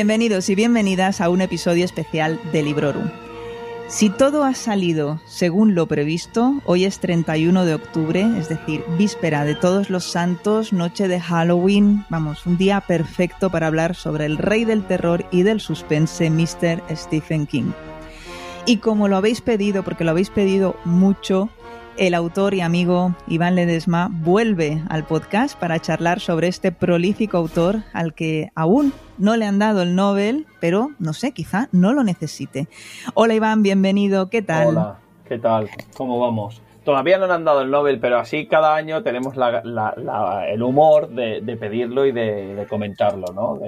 Bienvenidos y bienvenidas a un episodio especial de Librorum. Si todo ha salido según lo previsto, hoy es 31 de octubre, es decir, víspera de todos los santos, noche de Halloween, vamos, un día perfecto para hablar sobre el rey del terror y del suspense, Mr. Stephen King. Y como lo habéis pedido, porque lo habéis pedido mucho, el autor y amigo Iván Ledesma vuelve al podcast para charlar sobre este prolífico autor al que aún no le han dado el Nobel, pero no sé, quizá no lo necesite. Hola Iván, bienvenido, ¿qué tal? Hola, ¿qué tal? ¿Cómo vamos? Todavía no le han dado el Nobel, pero así cada año tenemos el humor de, pedirlo y de, comentarlo, ¿no?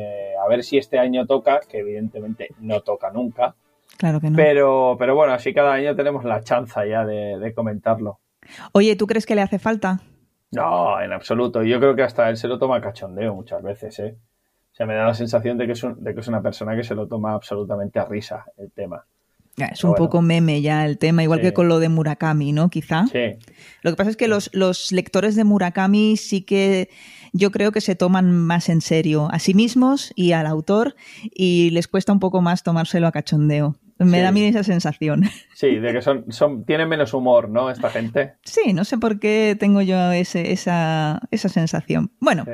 a ver si este año toca, que evidentemente no toca nunca. Claro que no. Pero, pero bueno, así cada año tenemos la chanza ya de comentarlo. Oye, ¿tú crees que le hace falta? No, en absoluto. Yo creo que hasta él se lo toma cachondeo muchas veces, ¿eh? O sea, me da la sensación de que es, de que es una persona que se lo toma absolutamente a risa el tema. Es un poco meme ya el tema, igual que con lo de Murakami, ¿no? Quizá. Sí. Lo que pasa es que los, los lectores de Murakami sí que yo creo que se toman más en serio a sí mismos y al autor y les cuesta un poco más tomárselo a cachondeo. Me da a mí esa sensación. Sí, de que son, son, tienen menos humor, ¿no? Esta gente. Sí, no sé por qué tengo yo ese, esa, esa sensación. Bueno,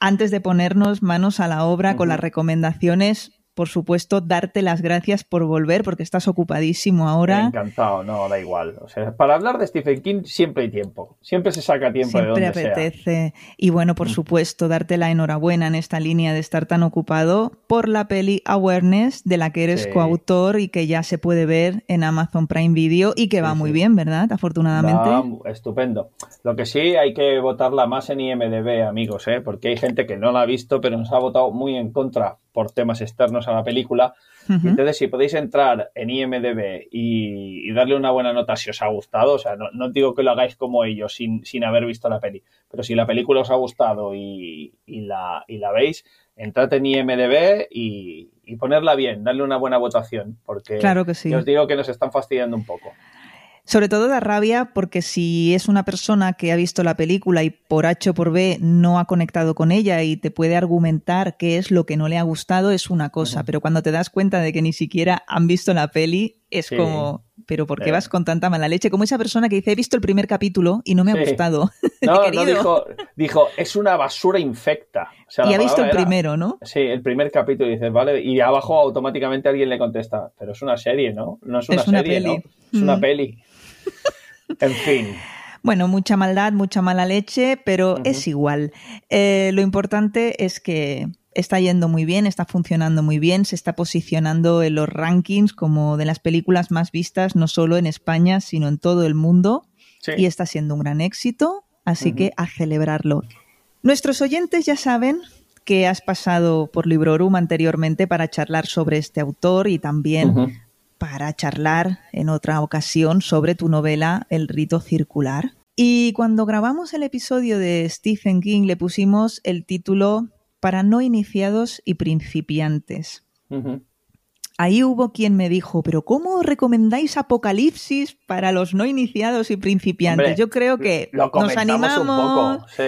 antes de ponernos manos a la obra con las recomendaciones, por supuesto, darte las gracias por volver, porque estás ocupadísimo ahora. Encantado, no, da igual. O sea, para hablar de Stephen King siempre hay tiempo. Siempre se saca tiempo de donde apetece. Y bueno, por mm. supuesto, darte la enhorabuena en esta línea de estar tan ocupado por la peli Awareness, de la que eres coautor y que ya se puede ver en Amazon Prime Video y que va muy bien, ¿verdad? Afortunadamente. Estupendo. Lo que sí, hay que votarla más en IMDB, amigos, ¿eh? porque hay gente que no la ha visto, pero nos ha votado muy en contra por temas externos a la película. Entonces, si podéis entrar en IMDB y, darle una buena nota si os ha gustado, o sea, no, digo que lo hagáis como ellos sin, sin, haber visto la peli, pero si la película os ha gustado y, la, y la veis, entrad en IMDB y, y, ponerla bien, darle una buena votación, porque claro que sí. os digo que nos están fastidiando un poco. Sobre todo da rabia porque si es una persona que ha visto la película y por H o por B no ha conectado con ella y te puede argumentar qué es lo que no le ha gustado, es una cosa. Pero cuando te das cuenta de que ni siquiera han visto la peli, es como, pero ¿por qué eh. vas con tanta mala leche? Como esa persona que dice, he visto el primer capítulo y no me ha gustado. No, no, dijo, dijo, es una basura infecta. y ha visto el primero, ¿no? Sí, el primer capítulo y dices, vale, y abajo automáticamente alguien le contesta, pero es una serie, ¿no? No es una, serie, ¿no? Es una mm. peli. En fin. Bueno, mucha maldad, mucha mala leche, pero es igual. Eh, lo importante es que está yendo muy bien, está funcionando muy bien, se está posicionando en los rankings como de las películas más vistas, no solo en España, sino en todo el mundo. Y está siendo un gran éxito, así que a celebrarlo. Nuestros oyentes ya saben que has pasado por Librorum anteriormente para charlar sobre este autor y también para charlar en otra ocasión sobre tu novela El rito circular. Y cuando grabamos el episodio de Stephen King le pusimos el título Para no iniciados y principiantes. Ahí hubo quien me dijo, pero ¿cómo recomendáis Apocalipsis para los no iniciados y principiantes? Yo creo que nos animamos. Un poco, sí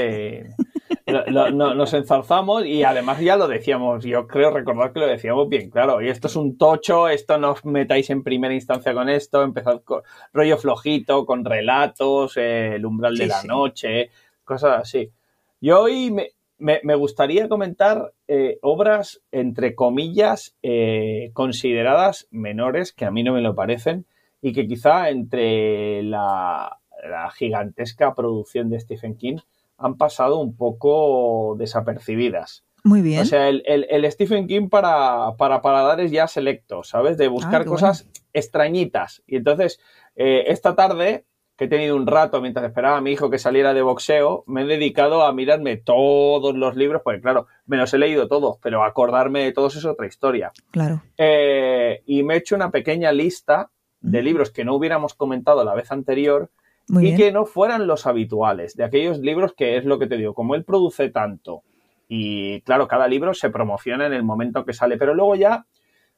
nos ensalzamos y además ya lo decíamos, yo creo recordar que lo decíamos bien claro, y esto es un tocho, esto no os metáis en primera instancia con esto, empezad con rollo flojito, con relatos, eh, el umbral de la noche, cosas así. Yo hoy me, gustaría comentar eh, obras, entre comillas, eh, consideradas menores, que a mí no me lo parecen, y que quizá entre la gigantesca producción de Stephen King, han pasado un poco desapercibidas. Muy bien. O sea, el, Stephen King para, para paladares ya selectos, ¿sabes? De buscar ah, cosas extrañitas. Y entonces, eh, esta tarde, que he tenido un rato mientras esperaba a mi hijo que saliera de boxeo, me he dedicado a mirarme todos los libros, porque claro, me los he leído todos, pero acordarme de todos es otra historia. Claro. Eh, y me he hecho una pequeña lista de libros que no hubiéramos comentado la vez anterior, y que no fueran los habituales, de aquellos libros que es lo que te digo, como él produce tanto y claro, cada libro se promociona en el momento que sale, pero luego ya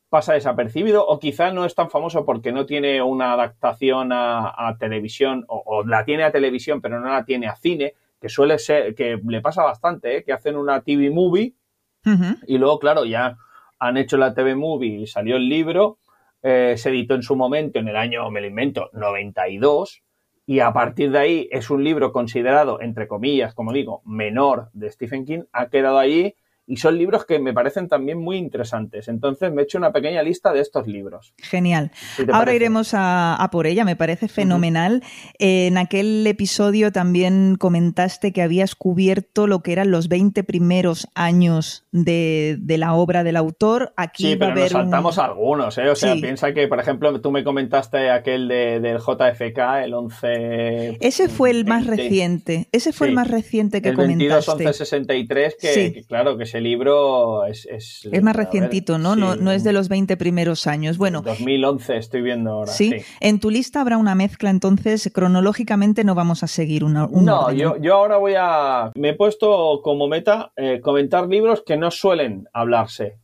pasa desapercibido o quizá no es tan famoso porque no tiene una adaptación a, televisión o, la tiene a televisión pero no la tiene a cine, que suele ser, que le pasa bastante, ¿eh? que hacen una TV movie y luego, claro, ya han hecho la TV Movie y salió el libro, eh, se editó en su momento, en el año, me lo invento, 92, y a partir de ahí es un libro considerado, entre comillas, como digo, menor de Stephen King, ha quedado allí y son libros que me parecen también muy interesantes. Entonces me he hecho una pequeña lista de estos libros. Genial. Ahora iremos a, por ella, me parece fenomenal. en aquel episodio también comentaste que habías cubierto lo que eran los 20 primeros años de, la obra del autor. Aquí sí, pero nos saltamos algunos, ¿eh? O sea, piensa que, por ejemplo, tú me comentaste aquel de, del JFK, el 11... Ese fue el más reciente, ese fue el más reciente que el comentaste. 11 63, que, que claro, que se libro es... Es, más recientito, ¿no? ¿no? No es de los 20 primeros años. Bueno. 2011 estoy viendo ahora. ¿sí? En tu lista habrá una mezcla, entonces cronológicamente no vamos a seguir una... no, yo, yo, ahora voy a... Me he puesto como meta eh, comentar libros que no suelen hablarse.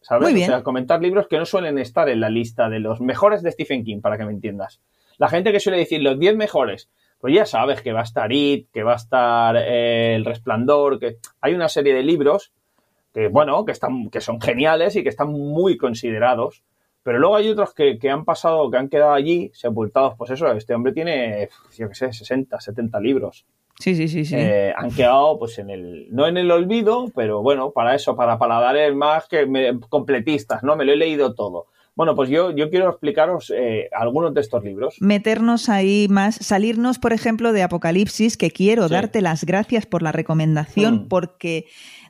¿Sabes? Muy bien. O sea, comentar libros que no suelen estar en la lista de los mejores de Stephen King, para que me entiendas. La gente que suele decir los 10 mejores, pues ya sabes que va a estar It, que va a estar eh, El Resplandor, que hay una serie de libros que bueno, que están, que son geniales y que están muy considerados. Pero luego hay otros que, han pasado, que han quedado allí sepultados. Pues eso, este hombre tiene, yo qué sé, 60, 70 libros. Sí, sí, sí, sí. Eh, han quedado, pues, en el, no en el olvido, pero bueno, para eso, para paladares más que completistas, ¿no? Me lo he leído todo. Bueno, pues yo, yo quiero explicaros eh, algunos de estos libros. Meternos ahí más, salirnos, por ejemplo, de Apocalipsis, que quiero darte las gracias por la recomendación, mm. porque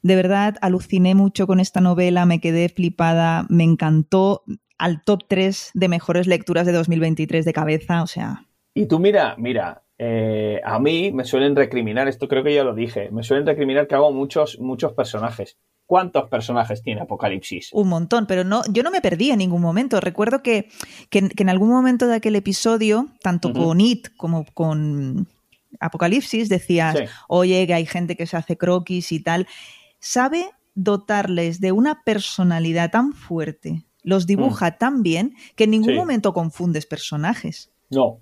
de verdad aluciné mucho con esta novela, me quedé flipada, me encantó al top 3 de mejores lecturas de 2023 de cabeza, o sea. Y tú mira, mira, eh, a mí me suelen recriminar, esto creo que ya lo dije, me suelen recriminar que hago muchos, muchos personajes. ¿Cuántos personajes tiene Apocalipsis? Un montón, pero no, yo no me perdí en ningún momento. Recuerdo que, en algún momento de aquel episodio, tanto con It como con Apocalipsis, decías, oye, que hay gente que se hace croquis y tal. Sabe dotarles de una personalidad tan fuerte, los dibuja mm. tan bien, que en ningún momento confundes personajes. No,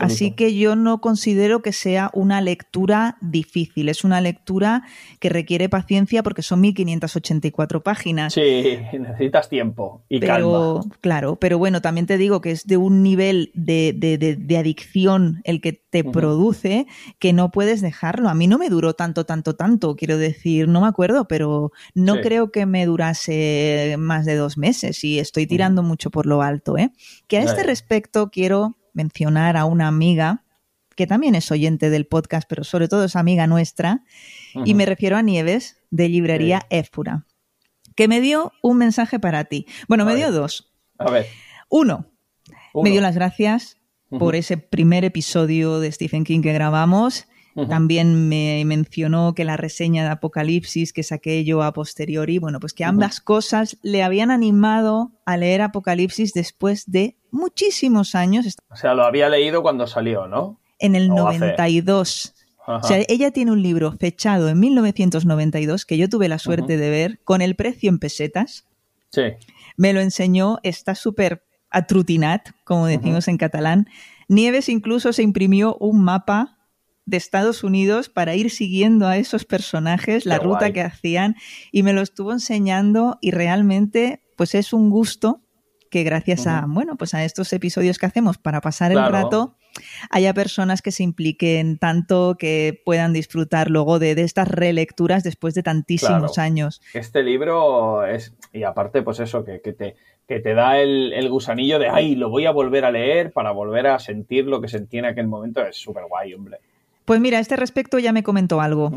Así que yo no considero que sea una lectura difícil, es una lectura que requiere paciencia porque son 1584 páginas. Sí, necesitas tiempo y pero, Claro, pero bueno, también te digo que es de un nivel de, adicción el que te produce que no puedes dejarlo. A mí no me duró tanto, tanto, tanto, quiero decir, no me acuerdo, pero no creo que me durase más de dos meses y estoy tirando mucho por lo alto. ¿eh? Que a este respecto quiero mencionar a una amiga que también es oyente del podcast, pero sobre todo es amiga nuestra, y me refiero a Nieves, de Librería Éfura, que me dio un mensaje para ti. Bueno, me dio dos. A ver. Uno, me dio las gracias por ese primer episodio de Stephen King que grabamos también me mencionó que la reseña de Apocalipsis que saqué yo a posteriori, bueno, pues que ambas cosas le habían animado a leer Apocalipsis después de muchísimos años. O sea, lo había leído cuando salió, ¿no? En el 92. O sea, ella tiene un libro fechado en 1992 que yo tuve la suerte de ver con el precio en pesetas. Sí. Me lo enseñó, está súper atrutinat, como decimos en catalán. Nieves incluso se imprimió un mapa de Estados Unidos para ir siguiendo a esos personajes, la ruta que hacían, y me lo estuvo enseñando y realmente pues es un gusto que gracias a, bueno, pues a estos episodios que hacemos para pasar el rato, haya personas que se impliquen tanto que puedan disfrutar luego de, estas relecturas después de tantísimos años. Este libro es, y aparte, pues eso, que, te, que te da el, el, gusanillo de, ay, lo voy a volver a leer para volver a sentir lo que sentí en aquel momento, es súper guay, hombre. Pues mira, a este respecto ya me comentó algo.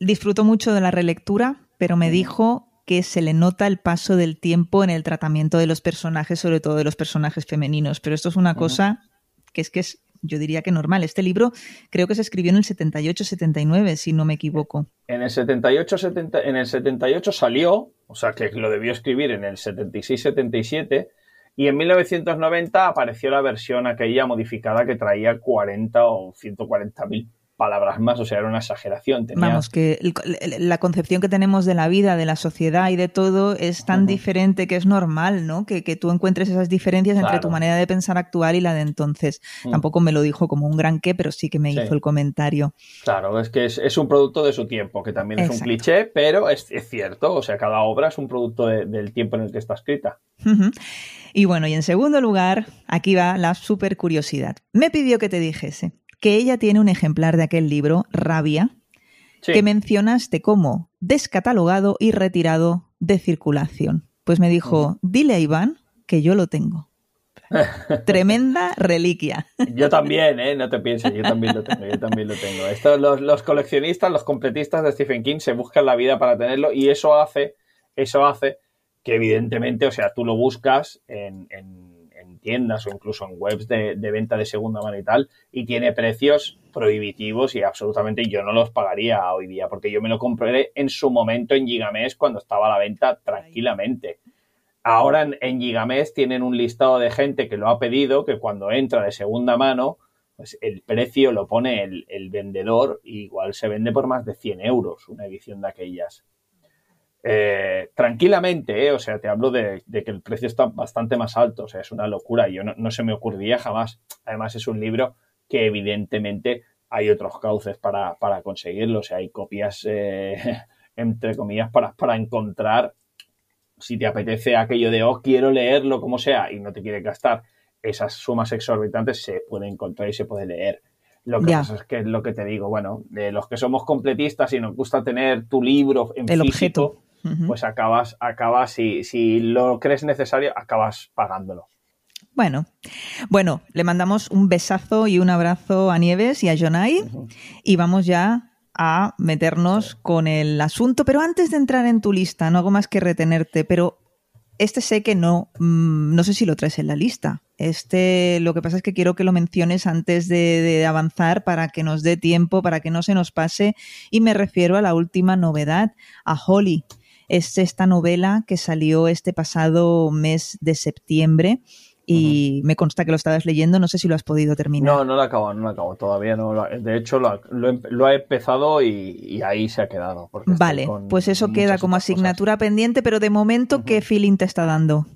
Disfruto mucho de la relectura, pero me dijo que se le nota el paso del tiempo en el tratamiento de los personajes, sobre todo de los personajes femeninos. Pero esto es una cosa que es que es, yo diría que normal. Este libro creo que se escribió en el 78-79, si no me equivoco. En el 78, 70, en el 78 salió, o sea que lo debió escribir en el 76-77, y en 1990 apareció la versión aquella modificada que traía 40 o 140 mil palabras más, o sea, era una exageración. Vamos, que la concepción que tenemos de la vida, de la sociedad y de todo es tan diferente que es normal, ¿no? Que, tú encuentres esas diferencias entre tu manera de pensar actual y la de entonces. Mm. Tampoco me lo dijo como un gran qué, pero sí que me hizo el comentario. Claro, es que es, un producto de su tiempo, que también es un cliché, pero es, cierto, o sea, cada obra es un producto del tiempo en el que está escrita. Y bueno, y en segundo lugar, aquí va la super curiosidad. Me pidió que te dijese que ella tiene un ejemplar de aquel libro, Rabia, que mencionaste como descatalogado y retirado de circulación. Pues me dijo, dile a Iván que yo lo tengo. Tremenda reliquia. Yo también, ¿eh? No te pienses, yo también lo tengo, yo también lo tengo. Esto, los, los, coleccionistas, los completistas de Stephen King se buscan la vida para tenerlo y eso hace, eso hace que evidentemente, o sea, tú lo buscas en, tiendas o incluso en webs de, venta de segunda mano y tal, y tiene precios prohibitivos y absolutamente yo no los pagaría hoy día, porque yo me lo compré en su momento en Gigamés cuando estaba a la venta tranquilamente. Ahora en, Gigamés tienen un listado de gente que lo ha pedido, que cuando entra de segunda mano, pues el precio lo pone el, el vendedor, igual se vende por más de 100 euros una edición de aquellas. Eh, tranquilamente, eh, o sea, te hablo de, que el precio está bastante más alto, o sea, es una locura, yo no, se me ocurriría jamás. Además, es un libro que evidentemente hay otros cauces para, conseguirlo, o sea, hay copias, eh, entre comillas, para, para encontrar, si te apetece aquello de, oh, quiero leerlo como sea, y no te quiere gastar esas sumas exorbitantes, se puede encontrar y se puede leer. Lo que pasa es que es lo que te digo, bueno, de los que somos completistas y nos gusta tener tu libro en el físico, objeto pues acabas, acabas si, si lo crees necesario, acabas pagándolo. Bueno, bueno, le mandamos un besazo y un abrazo a Nieves y a Jonai y vamos ya a meternos con el asunto. Pero antes de entrar en tu lista, no hago más que retenerte, pero este sé que no, mm, no sé si lo traes en la lista. Este, lo que pasa es que quiero que lo menciones antes de, de, avanzar para que nos dé tiempo, para que no se nos pase. Y me refiero a la última novedad, a Holly es esta novela que salió este pasado mes de septiembre y me consta que lo estabas leyendo, no sé si lo has podido terminar. No, no lo acabo, no lo acabo, todavía no. De hecho, lo, lo, he empezado y, ahí se ha quedado. Vale, pues eso queda como asignatura pendiente, pero de momento, ¿qué feeling te está dando?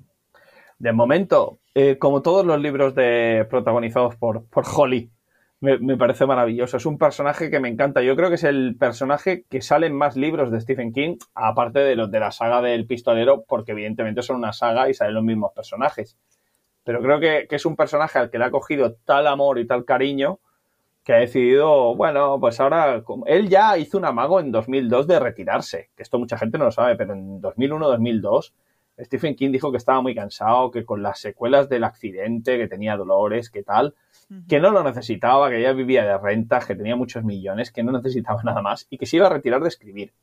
De momento, eh, como todos los libros de protagonizados por, por Holly, me, parece maravilloso. Es un personaje que me encanta. Yo creo que es el personaje que sale en más libros de Stephen King, aparte de los de la saga del pistolero, porque evidentemente son una saga y salen los mismos personajes. Pero creo que, es un personaje al que le ha cogido tal amor y tal cariño que ha decidido, bueno, pues ahora, él ya hizo un amago en 2002 de retirarse, que esto mucha gente no lo sabe, pero en 2001-2002 Stephen King dijo que estaba muy cansado, que con las secuelas del accidente, que tenía dolores, que tal, que no lo necesitaba, que ya vivía de rentas, que tenía muchos millones, que no necesitaba nada más y que se iba a retirar de escribir.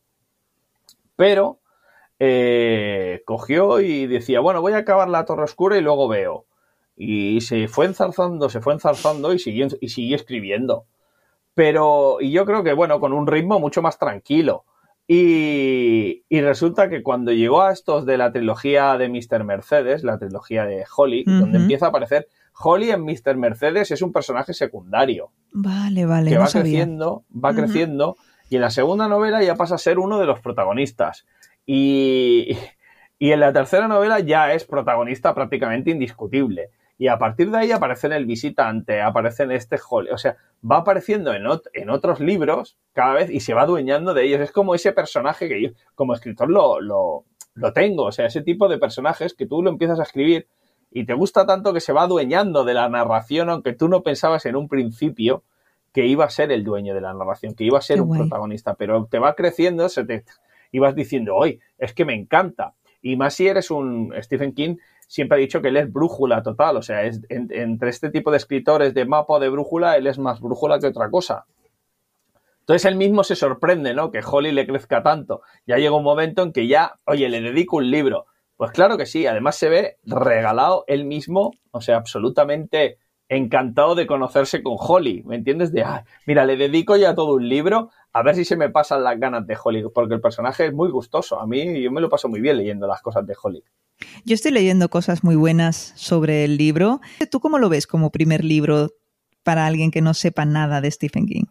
Pero eh, cogió y decía, bueno, voy a acabar la Torre Oscura y luego veo. Y se fue enzarzando, se fue enzarzando y siguió, y siguió escribiendo. Pero, y yo creo que, bueno, con un ritmo mucho más tranquilo. Y, resulta que cuando llegó a estos de la trilogía de Mr. Mercedes, la trilogía de Holly, donde empieza a aparecer Holly en Mr. Mercedes es un personaje secundario. Vale, vale. Que va creciendo, va creciendo, y en la segunda novela ya pasa a ser uno de los protagonistas. Y, y en la tercera novela ya es protagonista prácticamente indiscutible. Y a partir de ahí aparece en El Visitante, aparece en este Holly. O sea, va apareciendo en, en otros libros cada vez y se va adueñando de ellos. Es como ese personaje que yo, como escritor, lo, lo, lo tengo. O sea, ese tipo de personajes que tú lo empiezas a escribir y te gusta tanto que se va adueñando de la narración, aunque tú no pensabas en un principio que iba a ser el dueño de la narración, que iba a ser un protagonista, pero te va creciendo, se te ibas diciendo, hoy es que me encanta. Y más si eres un Stephen King, siempre ha dicho que él es brújula total, o sea, es, entre este tipo de escritores de mapa o de brújula, él es más brújula que otra cosa. Entonces él mismo se sorprende, ¿no? Que Holly le crezca tanto. Ya llega un momento en que ya, oye, le dedico un libro. Pues claro que sí, además se ve regalado él mismo, o sea, absolutamente encantado de conocerse con Holly, ¿me entiendes? De, mira, le dedico ya todo un libro, a ver si se me pasan las ganas de Holly, porque el personaje es muy gustoso, a mí yo me lo paso muy bien leyendo las cosas de Holly. Yo estoy leyendo cosas muy buenas sobre el libro. ¿Tú cómo lo ves como primer libro para alguien que no sepa nada de Stephen King?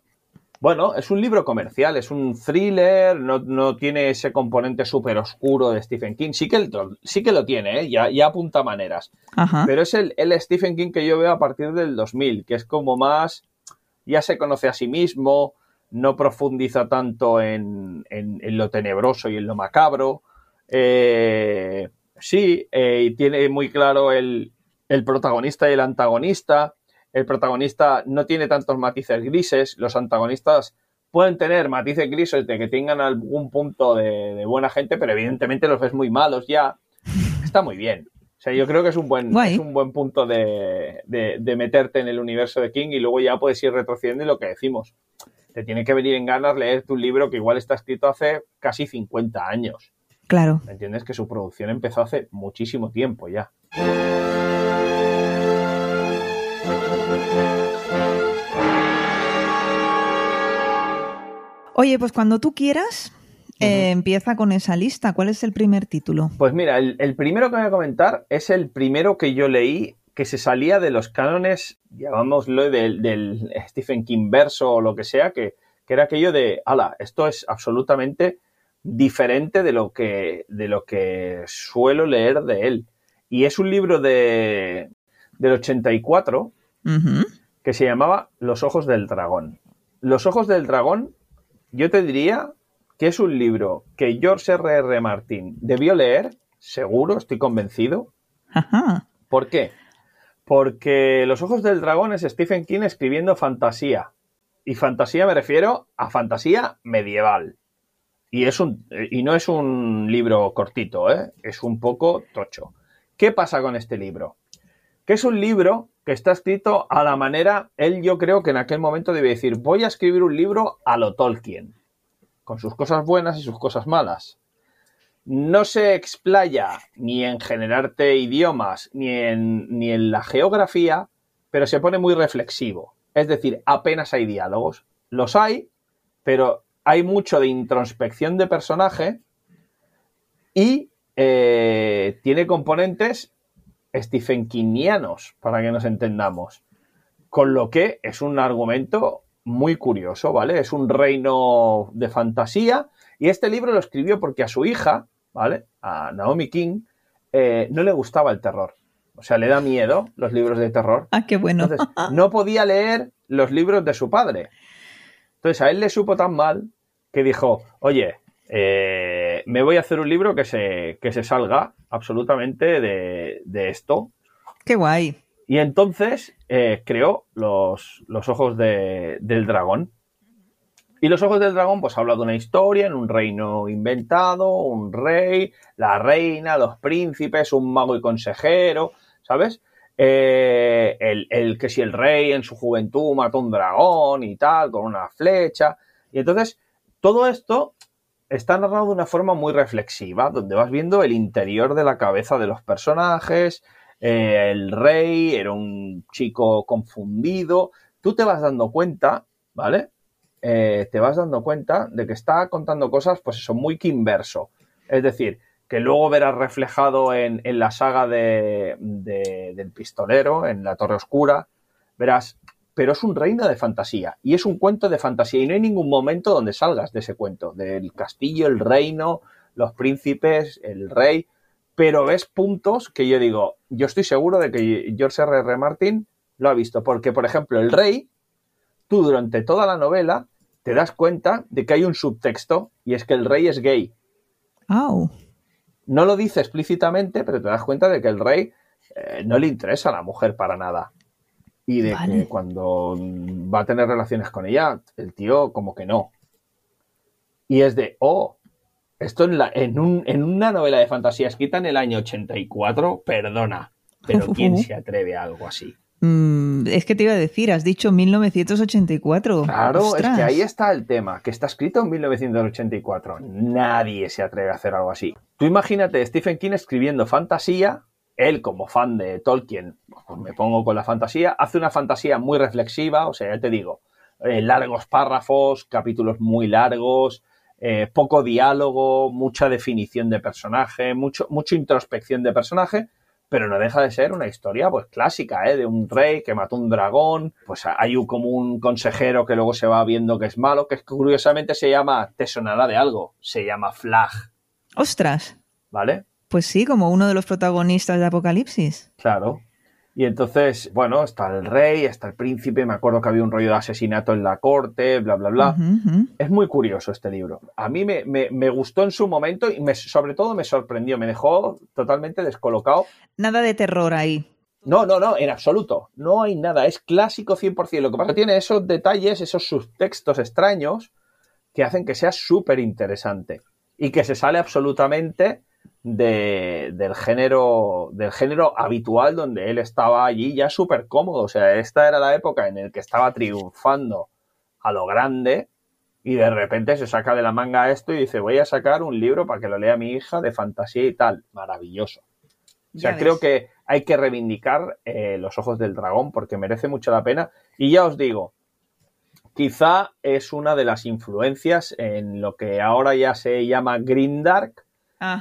Bueno, es un libro comercial, es un thriller, no, tiene ese componente súper oscuro de Stephen King. Sí que, sí que lo tiene, ¿eh? ya, ya apunta maneras. Pero es el, el, Stephen King que yo veo a partir del 2000, que es como más, ya se conoce a sí mismo, no profundiza tanto en, lo tenebroso y en lo macabro. Eh, sí, eh, tiene muy claro el, el protagonista y el antagonista el protagonista no tiene tantos matices grises, los antagonistas pueden tener matices grises de que tengan algún punto de, buena gente, pero evidentemente los ves muy malos ya. Está muy bien. O sea, yo creo que es un buen, es un buen punto de, meterte en el universo de King y luego ya puedes ir retrocediendo y lo que decimos. Te tiene que venir en ganas leer tu libro que igual está escrito hace casi 50 años. Claro. ¿Me entiendes? Que su producción empezó hace muchísimo tiempo ya. Oye, pues cuando tú quieras, eh, empieza con esa lista. ¿Cuál es el primer título? Pues mira, el, primero que voy a comentar es el primero que yo leí que se salía de los cánones, llamámoslo, del, del Stephen King verso o lo que sea, que, era aquello de, ala, esto es absolutamente diferente de lo que, de lo que suelo leer de él. Y es un libro de, del 84 que se llamaba Los Ojos del Dragón. Los Ojos del Dragón yo te diría que es un libro que George R. R. Martin debió leer, seguro, estoy convencido. ¿Por qué? Porque Los Ojos del Dragón es Stephen King escribiendo fantasía. Y fantasía me refiero a fantasía medieval. Y, es un, y no es un libro cortito, ¿eh? es un poco tocho. ¿Qué pasa con este libro? Que es un libro que está escrito a la manera, él yo creo que en aquel momento debe decir, voy a escribir un libro a lo Tolkien, con sus cosas buenas y sus cosas malas. No se explaya ni en generarte idiomas, ni en, ni en la geografía, pero se pone muy reflexivo. Es decir, apenas hay diálogos. Los hay, pero hay mucho de introspección de personaje y eh, tiene componentes Stephen Kingianos, para que nos entendamos. Con lo que es un argumento muy curioso, ¿vale? Es un reino de fantasía y este libro lo escribió porque a su hija, ¿vale? A Naomi King, eh, no le gustaba el terror. O sea, le da miedo los libros de terror. Ah, qué bueno. Entonces, no podía leer los libros de su padre. Entonces, a él le supo tan mal que dijo, oye, eh, me voy a hacer un libro que se, que se salga absolutamente de, esto. Qué guay. Y entonces eh, creó los, ojos del dragón. Y los ojos del dragón, pues habla de una historia en un reino inventado, un rey, la reina, los príncipes, un mago y consejero, ¿sabes? Eh, el, el, que si el rey en su juventud mató un dragón y tal, con una flecha. Y entonces, todo esto está narrado de una forma muy reflexiva, donde vas viendo el interior de la cabeza de los personajes, eh, el rey era un chico confundido, tú te vas dando cuenta, ¿vale? Eh, te vas dando cuenta de que está contando cosas, pues eso, muy inverso. Es decir, que luego verás reflejado en, la saga de, del pistolero, en la Torre Oscura, verás pero es un reino de fantasía y es un cuento de fantasía y no hay ningún momento donde salgas de ese cuento, del castillo, el reino, los príncipes, el rey, pero ves puntos que yo digo, yo estoy seguro de que George R. R. Martin lo ha visto, porque por ejemplo el rey, tú durante toda la novela te das cuenta de que hay un subtexto y es que el rey es gay. No lo dice explícitamente, pero te das cuenta de que el rey eh, no le interesa a la mujer para nada y de que cuando va a tener relaciones con ella, el tío como que no. Y es de, oh, esto en, la, en, un, en una novela de fantasía escrita en el año 84, perdona, pero ¿quién se atreve a algo así? Mm, es que te iba a decir, has dicho 1984. Claro, es que ahí está el tema, que está escrito en 1984. Nadie se atreve a hacer algo así. Tú imagínate Stephen King escribiendo fantasía él como fan de Tolkien, pues me pongo con la fantasía, hace una fantasía muy reflexiva, o sea, ya te digo, eh, largos párrafos, capítulos muy largos, eh, poco diálogo, mucha definición de personaje, mucho, mucha introspección de personaje, pero no deja de ser una historia pues clásica, ¿eh? de un rey que mató un dragón, pues hay un, como un consejero que luego se va viendo que es malo, que curiosamente se llama, te sonará de algo, se llama Flag. Ostras. ¿Vale? Pues sí, como uno de los protagonistas de Apocalipsis. Claro. Y entonces, bueno, está el rey, está el príncipe, me acuerdo que había un rollo de asesinato en la corte, bla, bla, bla. Es muy curioso este libro. A mí me, me, gustó en su momento y me, sobre todo me sorprendió, me dejó totalmente descolocado. Nada de terror ahí. No, no, no, en absoluto. No hay nada, es clásico 100%. Lo que pasa es que tiene esos detalles, esos subtextos extraños que hacen que sea súper interesante y que se sale absolutamente de, del género del género habitual donde él estaba allí ya súper cómodo. O sea, esta era la época en la que estaba triunfando a lo grande y de repente se saca de la manga esto y dice voy a sacar un libro para que lo lea mi hija de fantasía y tal. Maravilloso. O sea, creo que hay que reivindicar eh, los ojos del dragón porque merece mucho la pena. Y ya os digo, quizá es una de las influencias en lo que ahora ya se llama Green Dark,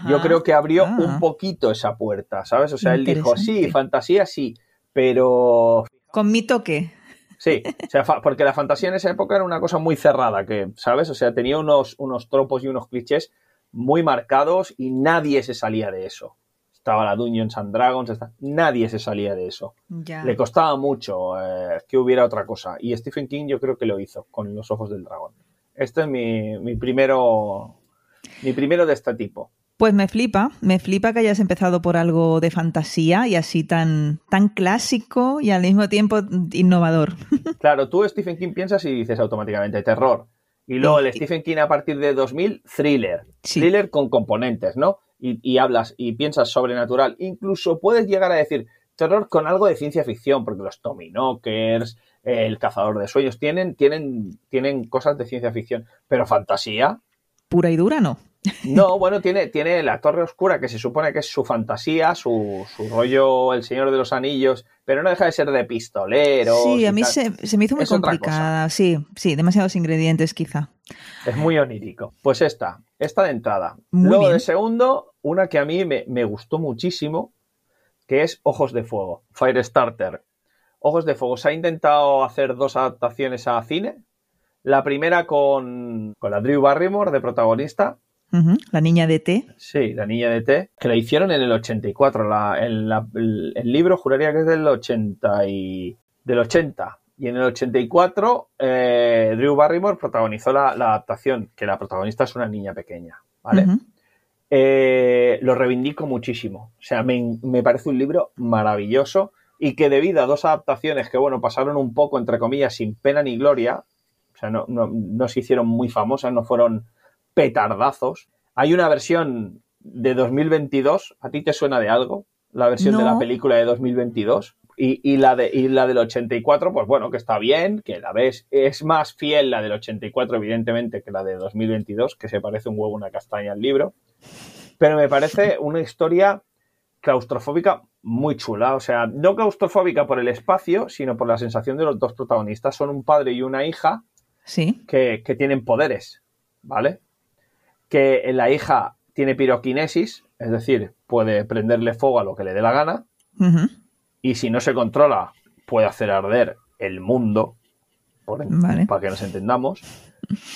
yo creo que abrió un ah. poquito esa puerta, ¿sabes? O sea, él dijo, sí, fantasía sí, pero... Con mi toque. Sí, o sea, porque la fantasía en esa época era una cosa muy cerrada, que, ¿sabes? O sea, tenía unos, unos tropos y unos clichés muy marcados y nadie se salía de eso. Estaba la Dungeons and Dragons, nadie se salía de eso. Le costaba mucho eh, que hubiera otra cosa. Y Stephen King yo creo que lo hizo con Los Ojos del Dragón. Este es mi, mi primero, mi primero de este tipo. Pues me flipa, me flipa que hayas empezado por algo de fantasía y así tan, tan clásico y al mismo tiempo innovador. Claro, tú Stephen King piensas y dices automáticamente terror. Y luego el Stephen King a partir de 2000, thriller. Thriller con componentes, ¿no? Y, hablas y piensas sobrenatural. Incluso puedes llegar a decir terror con algo de ciencia ficción, porque los Tommy Knockers, el cazador de sueños, tienen, tienen, tienen cosas de ciencia ficción. Pero fantasía. Pura y dura, no. No, bueno, tiene, tiene la Torre Oscura, que se supone que es su fantasía, su, su, rollo El Señor de los Anillos, pero no deja de ser de pistolero. Sí, a mí se, me hizo muy complicada. Sí, sí, demasiados ingredientes quizá. Es muy onírico. Pues esta, esta de entrada. Luego de segundo, una que a mí me, me gustó muchísimo, que es Ojos de Fuego, Firestarter. Ojos de Fuego. Se ha intentado hacer dos adaptaciones a cine. La primera con, con la Drew Barrymore de protagonista, la niña de té. Sí, la niña de té, que la hicieron en el 84. La, el, el, libro juraría que es del 80 y del 80. Y en el 84 eh, Drew Barrymore protagonizó la, adaptación, que la protagonista es una niña pequeña, ¿vale? Eh, lo reivindico muchísimo. O sea, me, me, parece un libro maravilloso y que debido a dos adaptaciones que, bueno, pasaron un poco, entre comillas, sin pena ni gloria, o sea, no, no, no se hicieron muy famosas, no fueron petardazos. Hay una versión de 2022, ¿a ti te suena de algo? La versión de la película de 2022. Y, y, la de, y la del 84, pues bueno, que está bien, que la ves. Es más fiel la del 84, evidentemente, que la de 2022, que se parece un huevo una castaña al libro. Pero me parece una historia claustrofóbica muy chula. O sea, no claustrofóbica por el espacio, sino por la sensación de los dos protagonistas. Son un padre y una hija ¿Sí? que, que tienen poderes, ¿vale? Que la hija tiene piroquinesis, es decir, puede prenderle fuego a lo que le dé la gana, y si no se controla, puede hacer arder el mundo, para que nos entendamos,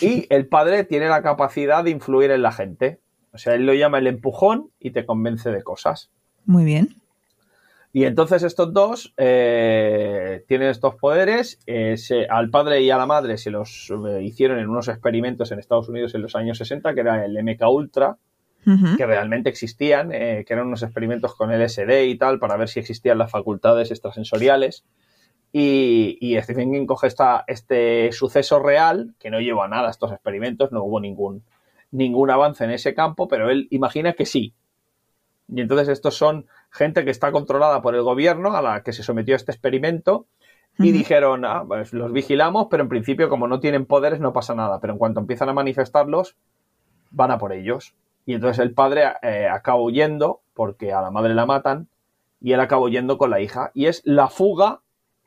y el padre tiene la capacidad de influir en la gente. O sea, él lo llama el empujón y te convence de cosas. Muy bien. Y entonces estos dos eh, tienen estos poderes. Eh, al padre y a la madre se los eh, hicieron en unos experimentos en Estados Unidos en los años 60, que era el MK Ultra, que realmente existían, que eran unos experimentos con LSD y tal, para ver si existían las facultades extrasensoriales. Y, y Stephen King coge esta, este suceso real, que no llevó a nada estos experimentos, no hubo ningún, ningún avance en ese campo, pero él imagina que sí. Y entonces estos son gente que está controlada por el gobierno a la que se sometió a este experimento y dijeron, ah, pues los vigilamos, pero en principio como no tienen poderes no pasa nada, pero en cuanto empiezan a manifestarlos, van a por ellos. Y entonces el padre eh, acaba huyendo porque a la madre la matan y él acaba huyendo con la hija. Y es la fuga,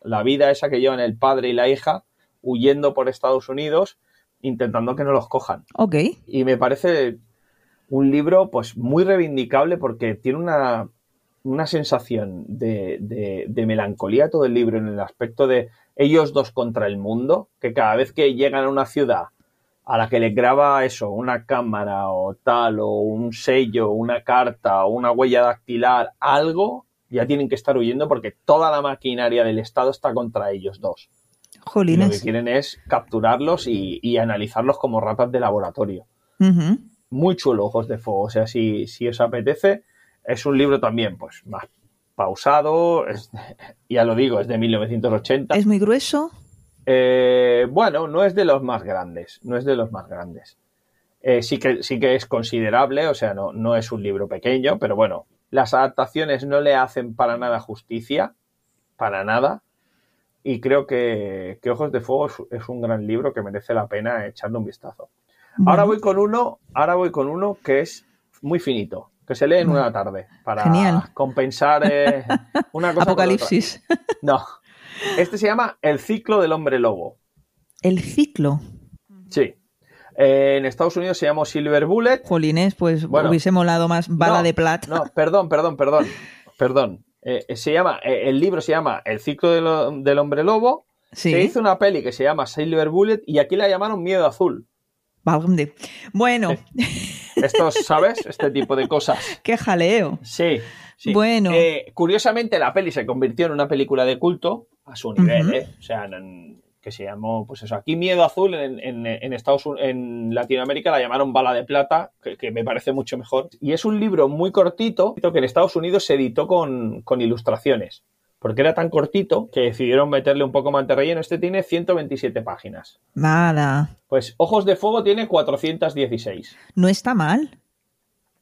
la vida esa que llevan el padre y la hija huyendo por Estados Unidos intentando que no los cojan. Ok. Y me parece un libro pues muy reivindicable porque tiene una una sensación de, de, de, melancolía todo el libro en el aspecto de ellos dos contra el mundo, que cada vez que llegan a una ciudad a la que les graba eso, una cámara o tal, o un sello, una carta, o una huella dactilar, algo, ya tienen que estar huyendo porque toda la maquinaria del Estado está contra ellos dos. Jolines. lo que quieren es capturarlos y, y analizarlos como ratas de laboratorio. Uh -huh. Muy chulo, Ojos de Fuego. O sea, si, si os apetece, es un libro también, pues, más pausado. Es, ya lo digo, es de 1980. ¿Es muy grueso? Eh, bueno, no es de los más grandes. No es de los más grandes. Eh, sí, que, sí que es considerable, o sea, no, no es un libro pequeño, pero bueno, las adaptaciones no le hacen para nada justicia, para nada. Y creo que, que Ojos de Fuego es, es, un gran libro que merece la pena echarle un vistazo. Ahora voy con uno, ahora voy con uno que es muy finito, que se lee en una tarde para Genial. compensar eh, una cosa. Apocalipsis. No. Este se llama El ciclo del hombre lobo. El ciclo. Sí. Eh, en Estados Unidos se llama Silver Bullet. Jolines, pues bueno, hubiese molado más bala no, de plata. No, perdón, perdón, perdón. Perdón. Eh, se llama, eh, el libro se llama El ciclo de lo, del hombre lobo. Sí. Se hizo una peli que se llama Silver Bullet y aquí la llamaron Miedo Azul. Bueno. Esto, ¿sabes? Este tipo de cosas. Qué jaleo. Sí. sí. Bueno. Eh, curiosamente, la peli se convirtió en una película de culto a su nivel, uh -huh. ¿eh? O sea, en, que se llamó, pues eso, aquí Miedo Azul en, en, en, Estados en Latinoamérica la llamaron Bala de Plata, que, que, me parece mucho mejor. Y es un libro muy cortito que en Estados Unidos se editó con, con ilustraciones, porque era tan cortito que decidieron meterle un poco más de relleno. Este tiene 127 páginas. Nada. Pues Ojos de Fuego tiene 416. No está mal.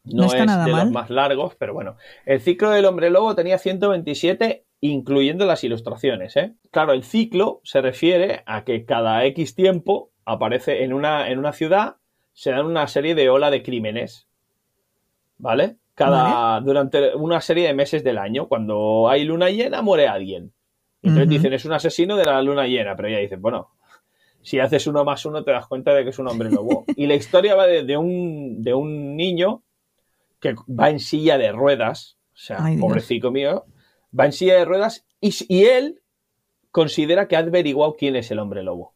No, no está es nada de mal. los más largos, pero bueno. El ciclo del hombre lobo tenía 127 incluyendo las ilustraciones. ¿eh? Claro, el ciclo se refiere a que cada X tiempo aparece en una, en una ciudad, se dan una serie de ola de crímenes. ¿Vale? Cada. Durante una serie de meses del año, cuando hay luna llena, muere alguien. Y entonces uh -huh. dicen, es un asesino de la luna llena, pero ya dicen, bueno, si haces uno más uno te das cuenta de que es un hombre lobo. y la historia va de, de, un, de un niño que va en silla de ruedas, o sea, Ay, pobrecito mío, va en silla de ruedas y, y, él considera que ha averiguado quién es el hombre lobo.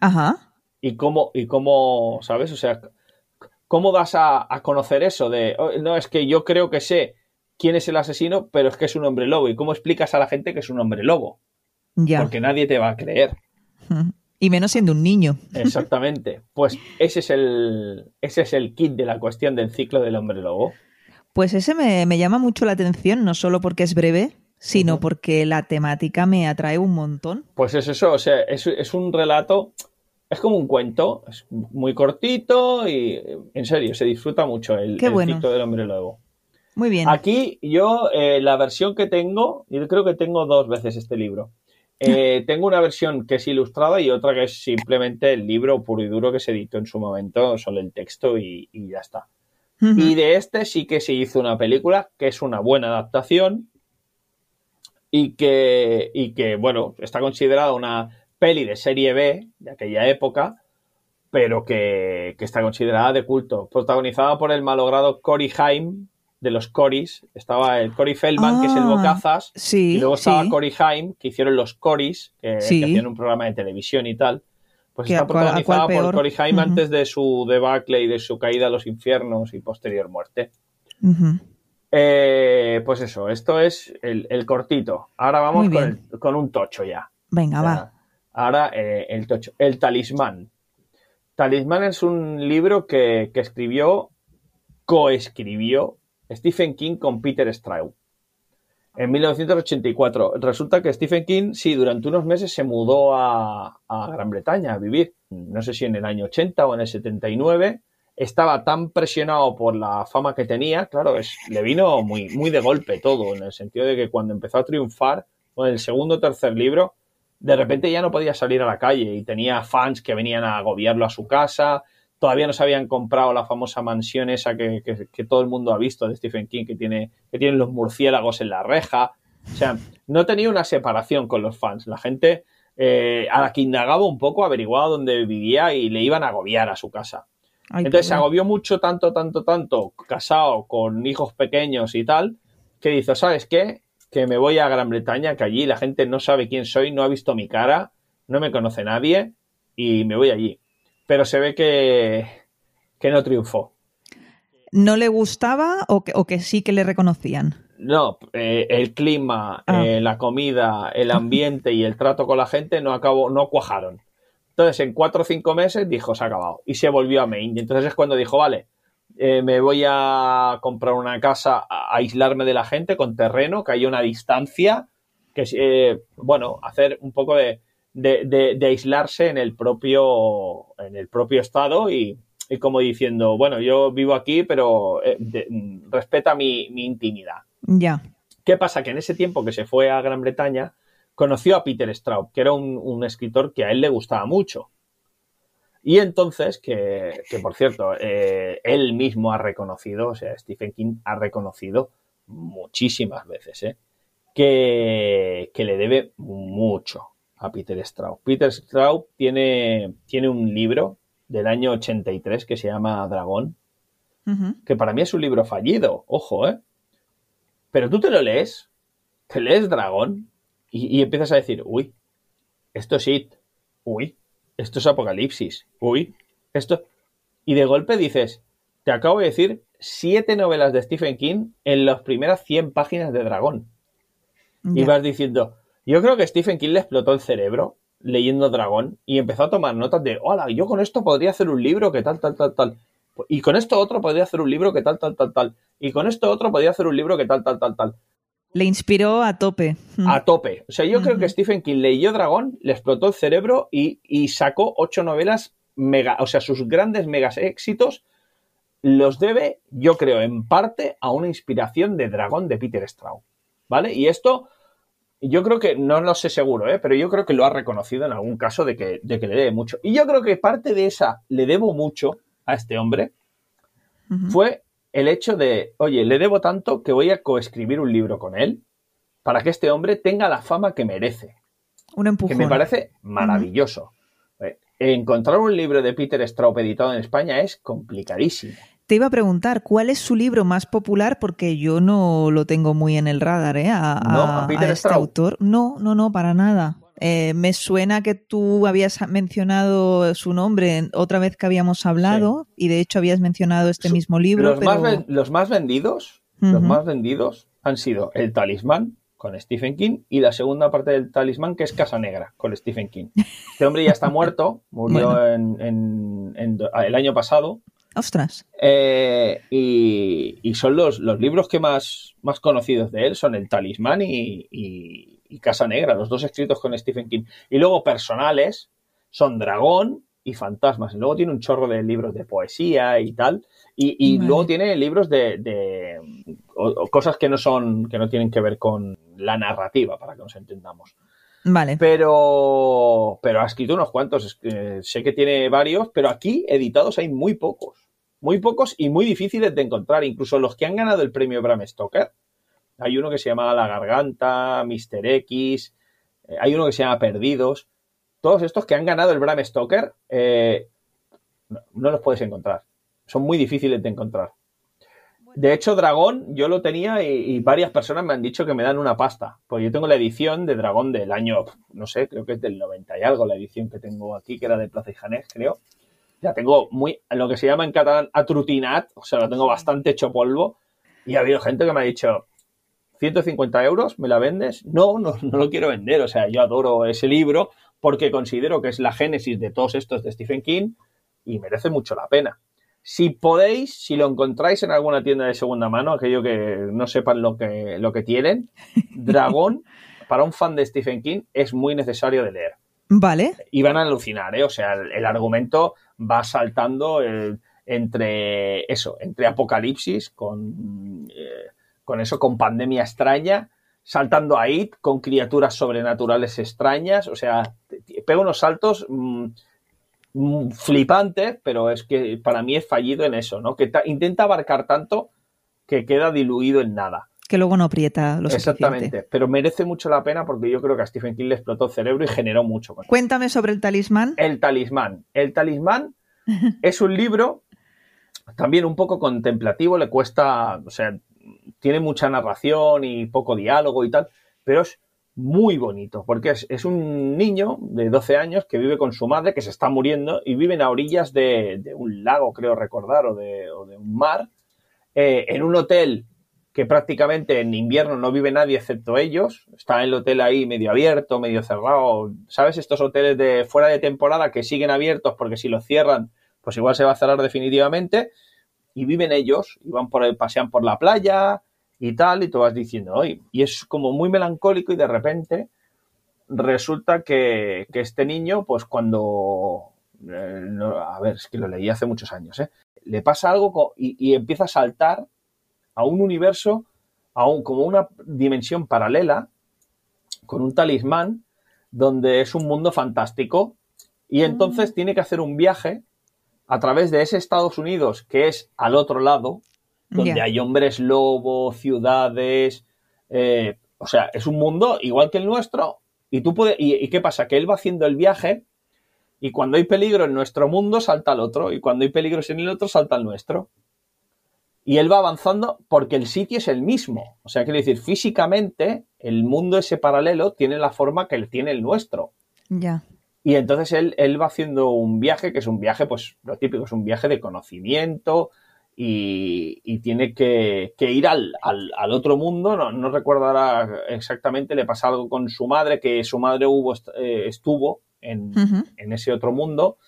Ajá. Y cómo, y cómo ¿sabes? O sea, ¿cómo das a, a, conocer eso? De, oh, no, es que yo creo que sé quién es el asesino, pero es que es un hombre lobo. ¿Y cómo explicas a la gente que es un hombre lobo? Ya. Porque nadie te va a creer. Y menos siendo un niño. Exactamente. Pues ese es el, ese es el kit de la cuestión del ciclo del hombre lobo. Pues ese me, me llama mucho la atención, no solo porque es breve, sino uh -huh. porque la temática me atrae un montón. Pues es eso, o sea, es, es, un relato, es como un cuento, es muy cortito y en serio, se disfruta mucho el, Qué el bueno. del hombre lobo. Muy bien. Aquí yo, eh, la versión que tengo, yo creo que tengo dos veces este libro. Eh, tengo una versión que es ilustrada y otra que es simplemente el libro puro y duro que se editó en su momento, solo el texto y, y ya está. Uh -huh. Y de este sí que se hizo una película, que es una buena adaptación y que, y que bueno, está considerada una peli de serie B de aquella época, pero que, que está considerada de culto. Protagonizada por el malogrado Cory Haim, de los Corys. Estaba el Cory Feldman, ah, que es el Bocazas. Sí, y luego estaba sí. Cory Haim, que hicieron los Corys, que, sí. que, hacían un programa de televisión y tal. Pues está protagonizada por Cory Haim uh -huh. antes de su debacle y de su caída a los infiernos y posterior muerte. Uh -huh. eh, pues eso, esto es el, el cortito. Ahora vamos con, el, con, un tocho ya. Venga, va. Ahora eh, el tocho. El talismán. Talismán es un libro que, que escribió, coescribió Stephen King con Peter Straub en 1984. Resulta que Stephen King, sí, durante unos meses se mudó a, a, Gran Bretaña a vivir. No sé si en el año 80 o en el 79. Estaba tan presionado por la fama que tenía, claro, es, le vino muy, muy de golpe todo, en el sentido de que cuando empezó a triunfar con el segundo o tercer libro, de repente ya no podía salir a la calle y tenía fans que venían a agobiarlo a su casa, todavía no se habían comprado la famosa mansión esa que, que, que, todo el mundo ha visto de Stephen King, que tiene, que tienen los murciélagos en la reja. O sea, no tenía una separación con los fans. La gente eh, a la que indagaba un poco averiguaba dónde vivía y le iban a agobiar a su casa. Ay, Entonces se agobió mucho, tanto, tanto, tanto, casado, con hijos pequeños y tal, que dice, ¿sabes qué? Que me voy a Gran Bretaña, que allí la gente no sabe quién soy, no ha visto mi cara, no me conoce nadie y me voy allí. Pero se ve que, que no triunfó. ¿No le gustaba o que, o que sí que le reconocían? No, eh, el clima, ah. eh, la comida, el ambiente y el trato con la gente no acabó, no cuajaron. Entonces, en cuatro o cinco meses dijo, se ha acabado. Y se volvió a Maine. Y entonces es cuando dijo, vale, eh, me voy a comprar una casa, a aislarme de la gente con terreno, que haya una distancia, que bueno, hacer un poco de, de, de, aislarse en el propio, en el propio estado y, y como diciendo, bueno, yo vivo aquí, pero respeta mi, mi intimidad. Ya. ¿Qué pasa? Que en ese tiempo que se fue a Gran Bretaña, conoció a Peter Straub, que era un, escritor que a él le gustaba mucho. Y entonces, que, por cierto, eh, él mismo ha reconocido, o sea, Stephen King ha reconocido muchísimas veces, eh, que, que, le debe mucho a Peter Straub. Peter Straub tiene, tiene un libro del año 83 que se llama Dragón, que para mí es un libro fallido, ojo, ¿eh? Pero tú te lo lees, te lees Dragón y, empiezas a decir, uy, esto es It, uy, esto es Apocalipsis, uy, esto... Y de golpe dices, te acabo de decir siete novelas de Stephen King en las primeras 100 páginas de Dragón. Y vas diciendo, yo creo que Stephen King le explotó el cerebro leyendo Dragón y empezó a tomar notas de, hola, yo con esto podría hacer un libro que tal, tal, tal, tal. Y con esto otro podría hacer un libro que tal, tal, tal, tal. Y con esto otro podría hacer un libro que tal, tal, tal, tal. Le inspiró a tope. A tope. O sea, yo creo que Stephen King leyó Dragón, le explotó el cerebro y, sacó ocho novelas mega, o sea, sus grandes megas éxitos los debe, yo creo, en parte a una inspiración de Dragón de Peter Straub. ¿Vale? Y esto, yo creo que, no lo sé seguro, ¿eh? pero yo creo que lo ha reconocido en algún caso de que, de que le debe mucho. Y yo creo que parte de esa le debo mucho a este hombre fue el hecho de, oye, le debo tanto que voy a coescribir un libro con él para que este hombre tenga la fama que merece. Un empujón. Que me parece maravilloso. Eh, encontrar un libro de Peter Straub editado en España es complicadísimo. Te iba a preguntar, ¿cuál es su libro más popular? Porque yo no lo tengo muy en el radar, ¿eh? A, Peter este autor. No, no, no, para nada. Eh, me suena que tú habías mencionado su nombre otra vez que habíamos hablado y de hecho habías mencionado este mismo libro. Los, más, los más vendidos, los más vendidos han sido El Talismán con Stephen King y la segunda parte del Talismán que es Casa Negra con Stephen King. Este hombre ya está muerto, murió en, el año pasado. Ostras. Eh, y, son los, los libros que más, más conocidos de él, son El Talismán y y Casa Negra, los dos escritos con Stephen King. Y luego personales son Dragón y Fantasmas. Y luego tiene un chorro de libros de poesía y tal. Y, luego tiene libros de, cosas que no son, que no tienen que ver con la narrativa, para que nos entendamos. Vale. Pero, pero ha escrito unos cuantos. sé que tiene varios, pero aquí editados hay muy pocos. Muy pocos y muy difíciles de encontrar. Incluso los que han ganado el premio Bram Stoker hay uno que se llama La Garganta, Mr. X, eh, hay uno que se llama Perdidos. Todos estos que han ganado el Bram Stoker eh, no, los puedes encontrar. Son muy difíciles de encontrar. De hecho, Dragón yo lo tenía y, varias personas me han dicho que me dan una pasta. Pues yo tengo la edición de Dragón del año, no sé, creo que es del 90 y algo la edición que tengo aquí, que era de Plaza y Janés, creo. Ya tengo muy, lo que se llama en catalán atrutinat, o sea, lo tengo bastante hecho polvo. Y ha habido gente que me ha dicho, 150 euros, ¿me la vendes? No, no, no lo quiero vender. O sea, yo adoro ese libro porque considero que es la génesis de todos estos de Stephen King y merece mucho la pena. Si podéis, si lo encontráis en alguna tienda de segunda mano, aquello que no sepan lo que, lo que tienen, Dragón, para un fan de Stephen King, es muy necesario de leer. Vale. Y van a alucinar, ¿eh? O sea, el, argumento va saltando eh, entre eso, entre apocalipsis con eh, con eso, con pandemia extraña, saltando a IT, con criaturas sobrenaturales extrañas, o sea, pega unos saltos mm, mm, flipantes, pero es que para mí es fallido en eso, ¿no? Que intenta abarcar tanto que queda diluido en nada. Que luego no aprieta lo Exactamente, pero merece mucho la pena porque yo creo que a Stephen King le explotó el cerebro y generó mucho. Cuéntame sobre el talismán. El talismán. El talismán es un libro también un poco contemplativo, le cuesta, o sea, tiene mucha narración y poco diálogo y tal, pero es muy bonito, porque es, un niño de 12 años que vive con su madre, que se está muriendo, y viven a orillas de, un lago, creo recordar, o de, un mar, eh, en un hotel que prácticamente en invierno no vive nadie excepto ellos, está el hotel ahí medio abierto, medio cerrado, ¿sabes? Estos hoteles de fuera de temporada que siguen abiertos porque si los cierran, pues igual se va a cerrar definitivamente, y viven ellos, y van por el, pasean por la playa, y tal, y tú vas diciendo, oye, y es como muy melancólico y de repente resulta que, este niño, pues cuando, eh, a ver, es que lo leí hace muchos años, ¿eh? le pasa algo y, empieza a saltar a un universo, a un, como una dimensión paralela, con un talismán, donde es un mundo fantástico, y entonces mm. tiene que hacer un viaje a través de ese Estados Unidos que es al otro lado, donde hay hombres lobo, ciudades, eh, o sea, es un mundo igual que el nuestro y tú puedes, y, qué pasa? Que él va haciendo el viaje y cuando hay peligro en nuestro mundo salta al otro y cuando hay peligros en el otro salta al nuestro. Y él va avanzando porque el sitio es el mismo. O sea, quiere decir, físicamente el mundo ese paralelo tiene la forma que tiene el nuestro. Ya. Y entonces él, él, va haciendo un viaje, que es un viaje, pues lo típico, es un viaje de conocimiento, y, tiene que, ir al, otro mundo. No, recuerdo ahora exactamente, le pasa algo con su madre, que su madre hubo, eh, estuvo en, ese otro mundo.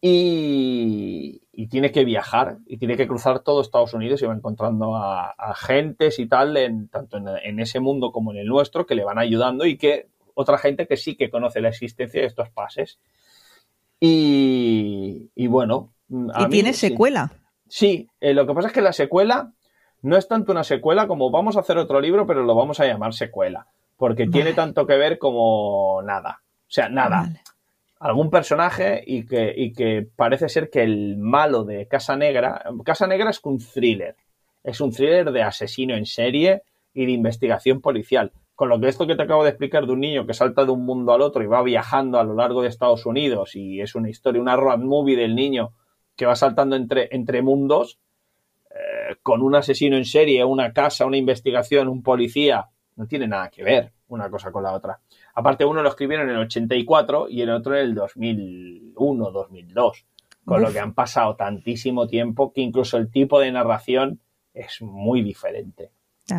Y, tiene que viajar y tiene que cruzar todo Estados Unidos y va encontrando a, agentes y tal, en, tanto en, ese mundo como en el nuestro, que le van ayudando y que otra gente que sí que conoce la existencia de estos pases. Y, bueno. ¿Y tiene secuela? Sí, eh, lo que pasa es que la secuela no es tanto una secuela como vamos a hacer otro libro, pero lo vamos a llamar secuela, porque tiene tanto que ver como nada. O sea, nada. Algún personaje y que, y que parece ser que el malo de Casa Negra. Casa Negra es un thriller. Es un thriller de asesino en serie y de investigación policial. Con lo que esto que te acabo de explicar de un niño que salta de un mundo al otro y va viajando a lo largo de Estados Unidos y es una historia, una road movie del niño que va saltando entre, entre mundos, eh, con un asesino en serie, una casa, una investigación, un policía, no tiene nada que ver una cosa con la otra. Aparte, uno lo escribieron en el 84 y el otro en el 2001, 2002, con lo que han pasado tantísimo tiempo que incluso el tipo de narración es muy diferente.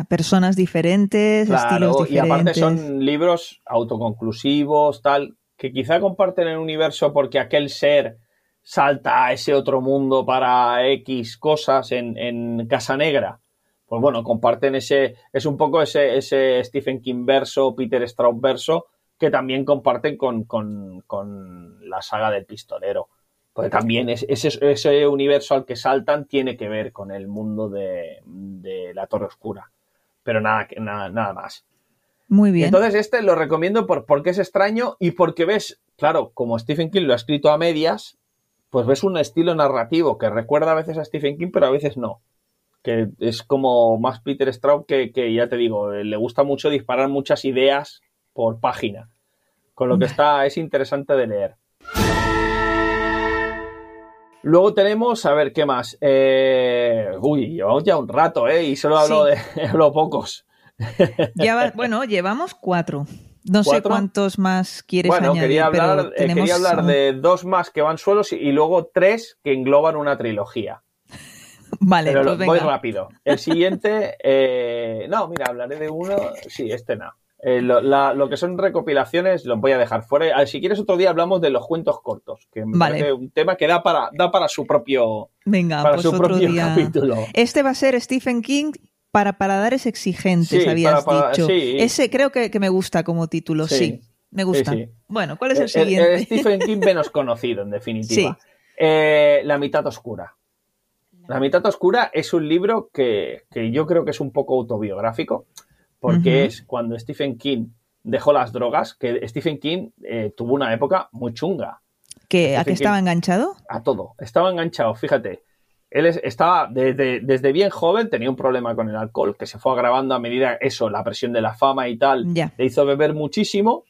personas diferentes, estilos diferentes. Y aparte son libros autoconclusivos, tal, que quizá comparten el universo porque aquel ser salta a ese otro mundo para X cosas en, Casa Negra. Pues bueno, comparten ese, es un poco ese, ese Stephen King verso, Peter Straub verso, que también comparten con, la saga del pistolero. Porque también ese, ese, universo al que saltan tiene que ver con el mundo de, la Torre Oscura. Pero nada, nada, nada más. Muy bien. Entonces, este lo recomiendo por, porque es extraño y porque ves, claro, como Stephen King lo ha escrito a medias, pues ves un estilo narrativo que recuerda a veces a Stephen King, pero a veces no. Que es como más Peter Straub que, ya te digo, le gusta mucho disparar muchas ideas por página. Con lo que está, es interesante de leer. Luego tenemos, a ver, ¿qué más? Eh, uy, llevamos ya un rato, ¿eh? Y solo hablo de hablo pocos. Ya bueno, llevamos cuatro. No sé cuántos más quieres bueno, añadir. Quería hablar, eh, quería hablar de dos más que van suelos y, luego tres que engloban una trilogía. vale, pero pues voy rápido. El siguiente, eh, no, mira, hablaré de uno. Sí, este no. Eh, lo, que son recopilaciones los voy a dejar fuera. Si quieres otro día hablamos de los cuentos cortos, que me parece un tema que da para, da para su propio, Venga, para pues su propio capítulo. Este va a ser Stephen King para paladares exigentes, habías dicho. Ese creo que, me gusta como título, sí. me gusta. Bueno, ¿cuál es el, siguiente? Stephen King menos conocido, en definitiva. Eh, la mitad oscura. La mitad oscura es un libro que, yo creo que es un poco autobiográfico, porque es cuando Stephen King dejó las drogas, que Stephen King eh, tuvo una época muy chunga. ¿A qué estaba enganchado? A todo. Estaba enganchado, fíjate él estaba desde, bien joven, tenía un problema con el alcohol que se fue agravando a medida eso, la presión de la fama y tal, le hizo beber muchísimo,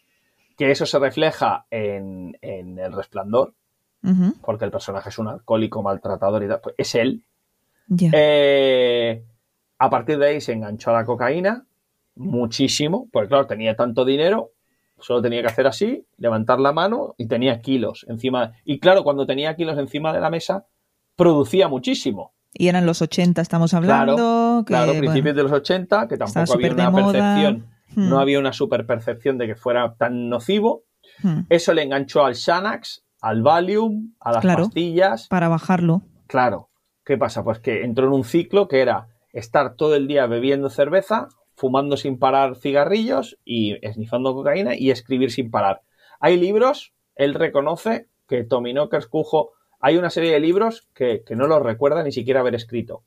que eso se refleja en, El Resplandor, porque el personaje es un alcohólico maltratador y tal, pues es él. Eh, A partir de ahí se enganchó a la cocaína, muchísimo, porque claro, tenía tanto dinero, solo tenía que hacer así, levantar la mano y tenía kilos encima. Y claro, cuando tenía kilos encima de la mesa, producía muchísimo. Y eran los 80, estamos hablando. Claro, claro principios de los 80, que tampoco había una percepción, no Hmm. había una super percepción de que fuera tan nocivo. Hmm. Eso le enganchó al Xanax, al Valium, a las Claro. pastillas. Para bajarlo. Claro. ¿Qué pasa? Pues que entró en un ciclo que era estar todo el día bebiendo cerveza, fumando sin parar cigarrillos y esnifando cocaína y escribir sin parar. Hay libros, él reconoce que Tommy Knockers Cujo, hay una serie de libros que, que no los recuerda ni siquiera haber escrito.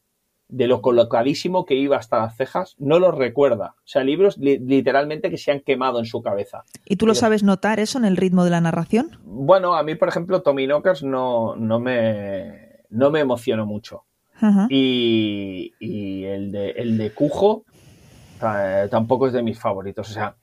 De lo colocadísimo que iba hasta las cejas, no los recuerda. O sea, libros li- literalmente que se han quemado en su cabeza. ¿Y tú lo sabes notar eso en el ritmo de la narración? Bueno, a mí, por ejemplo, Tommy Knockers no, no, me, no me emocionó mucho. Y, y el, de, el de Cujo eh, tampoco es de mis favoritos. O sea,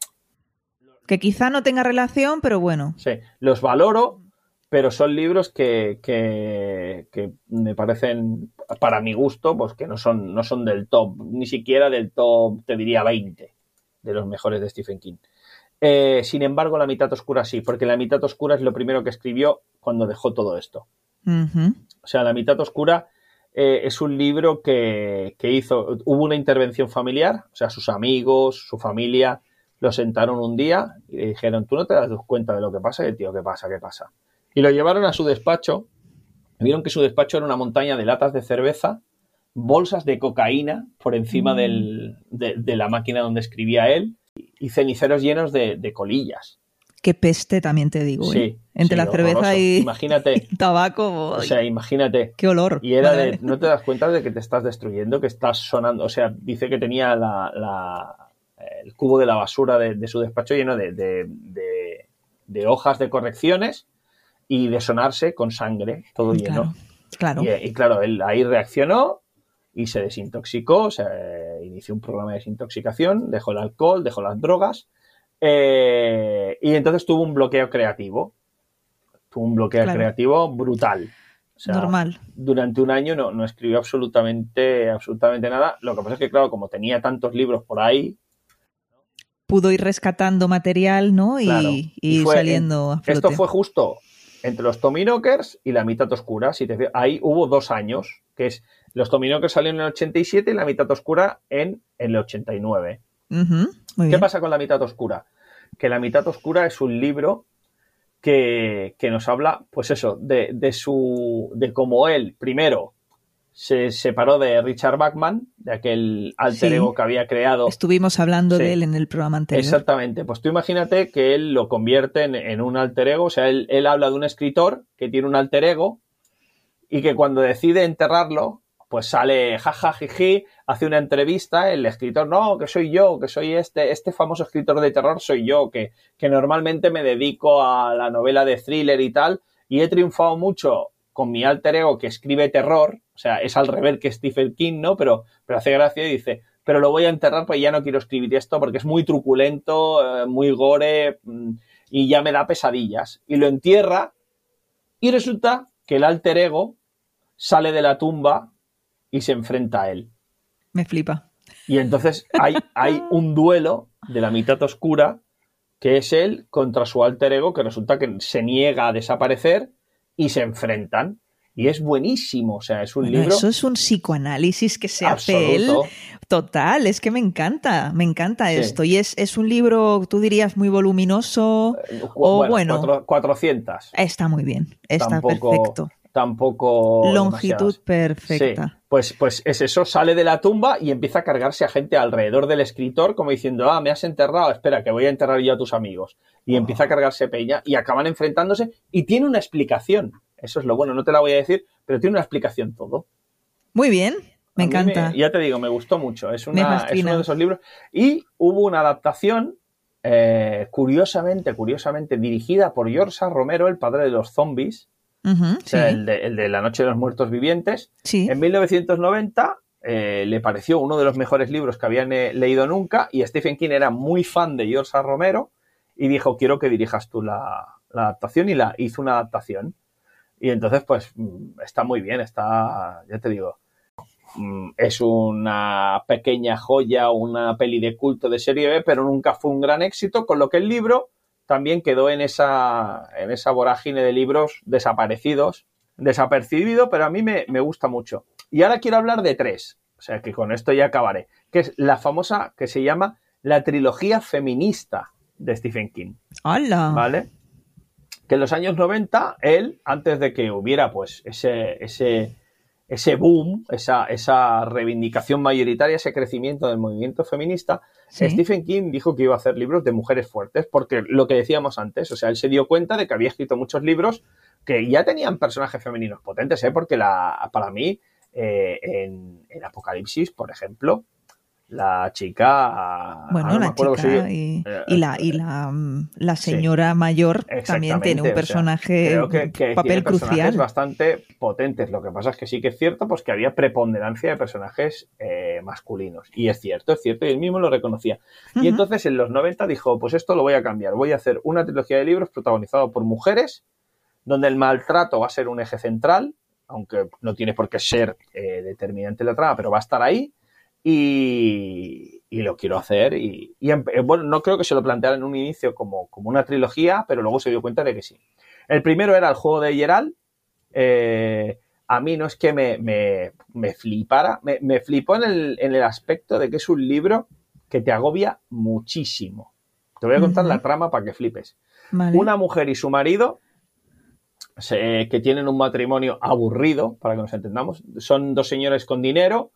Que quizá no tenga relación, pero bueno. sí, los valoro, pero son libros que, que, que me parecen, para mi gusto, pues que no son, no son del top, ni siquiera del top, te diría 20 de los mejores de Stephen King. Eh, sin embargo, La mitad oscura sí, porque La mitad oscura es lo primero que escribió cuando dejó todo esto. O sea, La mitad oscura eh, es un libro que, que hizo, hubo una intervención familiar, o sea, sus amigos, su familia, lo sentaron un día y le dijeron, tú no te das cuenta de lo que pasa, y el tío, ¿qué pasa? ¿Qué pasa? Y lo llevaron a su despacho, vieron que su despacho era una montaña de latas de cerveza, bolsas de cocaína por encima Mm. del- de, de la máquina donde escribía él y ceniceros llenos de, de colillas. Qué peste también te digo. Sí, ¿eh? Entre sí, la cerveza y Imagínate, y tabaco. o sea, imagínate. qué olor. Y era de, no te das cuenta de que te estás destruyendo, que estás sonando. O sea, dice que tenía la, la- el cubo de la basura de, de su despacho lleno de- de hojas de correcciones y de sonarse con sangre, todo lleno. Claro. Claro. Y, y claro, él ahí reaccionó y se desintoxicó, o sea, inició un programa de desintoxicación, dejó el alcohol, dejó las drogas eh, y entonces tuvo un bloqueo creativo. Tuvo un bloqueo Claro. creativo brutal. O sea, Normal. durante un año no, no escribió absolutamente, absolutamente nada. Lo que pasa es que, claro, como tenía tantos libros por ahí, Pudo ir rescatando material, ¿no? Y, Claro. y Y fue saliendo a flote. esto fue justo entre los Tominokers y la mitad oscura. Si te, ahí hubo dos años, que es los Tominokers salieron en el 87 y la mitad oscura en el 89. Ujú, Muy ¿Qué bien. pasa con la mitad oscura? Que la mitad oscura es un libro que, que nos habla, pues eso, de, de su. de cómo él, primero, se separó de Richard Bachman, de aquel alter Sí. ego que había creado. Estuvimos hablando Sí. de él en el programa anterior. Exactamente. Pues tú imagínate que él lo convierte en, en un alter ego. O sea, él, él habla de un escritor que tiene un alter ego y que cuando decide enterrarlo, pues sale jaja, jiji, hace una entrevista, el escritor, no, que soy yo, que soy este, este famoso escritor de terror soy yo, que, que normalmente me dedico a la novela de thriller y tal, y he triunfado mucho con mi alter ego que escribe terror, o sea, es al revés que Stephen King, ¿no? Pero, pero hace gracia y dice, pero lo voy a enterrar porque ya no quiero escribir esto porque es muy truculento, eh, muy gore mm, y ya me da pesadillas. Y lo entierra y resulta que el alter ego sale de la tumba y se enfrenta a él. Me flipa. Y entonces hay, hay un duelo de la mitad oscura que es él contra su alter ego que resulta que se niega a desaparecer y se enfrentan. Y es buenísimo, o sea, es un Bueno, libro eso es un psicoanálisis que se hace él. Total, es que me encanta, me encanta Sí. esto. Y es, es un libro, tú dirías, muy voluminoso. O bueno. cuatro- 400. Está muy bien, está Tampoco- perfecto. Tampoco. Longitud demasiadas. perfecta. Sí, pues, pues es eso, sale de la tumba y empieza a cargarse a gente alrededor del escritor, como diciendo, ah, me has enterrado, espera, que voy a enterrar yo a tus amigos. Y empieza a cargarse peña y acaban enfrentándose y tiene una explicación. Eso es lo bueno, no te la voy a decir, pero tiene una explicación todo. Muy bien, me A encanta. ya te digo, me gustó mucho. Es, una, es uno de esos libros. Y hubo una adaptación, eh, curiosamente, curiosamente, dirigida por George A. Romero, el padre de los zombies, Ujú, o sea, sí, el, de, el de La Noche de los Muertos Vivientes. sí. En 1990 eh, le pareció uno de los mejores libros que habían eh, leído nunca y Stephen King era muy fan de George A. Romero y dijo, quiero que dirijas tú la, la adaptación y la hizo una adaptación. Y entonces, pues, mm, está muy bien, está, ya te digo. mm, es una pequeña joya, una peli de culto de serie B, pero nunca fue un gran éxito, con lo que el libro también quedó en esa, en esa vorágine de libros desaparecidos, desapercibido, pero a mí me, me gusta mucho. Y ahora quiero hablar de tres, o sea que con esto ya acabaré, que es la famosa que se llama la trilogía feminista de Stephen King. ¡Hala! ¿Vale? Que en los años 90, él, antes de que hubiera pues ese, ese, ese boom, esa, esa reivindicación mayoritaria, ese crecimiento del movimiento feminista, Sí. Stephen King dijo que iba a hacer libros de mujeres fuertes, porque lo que decíamos antes, o sea, él se dio cuenta de que había escrito muchos libros que ya tenían personajes femeninos potentes, ¿eh? porque la, para mí, eh, en, en Apocalipsis, por ejemplo, la chica. Bueno, no la chica si- y, eh, y la, y la, mm, la señora mayor también tiene o un sea, personaje, creo que, que un papel tiene crucial. bastante potentes. Lo que pasa es que sí que es cierto pues que había preponderancia de personajes eh, masculinos. Y es cierto, es cierto, y él mismo lo reconocía. Y entonces en los 90 dijo, pues esto lo voy a cambiar. Voy a hacer una trilogía de libros protagonizado por mujeres, donde el maltrato va a ser un eje central, aunque no tiene por qué ser eh, determinante la trama, pero va a estar ahí. Y, y lo quiero hacer. Y, y em- eh, bueno, no creo que se lo planteara en un inicio como, como una trilogía, pero luego se dio cuenta de que sí. El primero era el juego de Geralt. Eh, a mí no es que me, me, me flipara, me, me flipó en el, en el aspecto de que es un libro que te agobia muchísimo. Te voy a contar la trama para que flipes. Vale. Una mujer y su marido, se- que tienen un matrimonio aburrido, para que nos entendamos, son dos señores con dinero.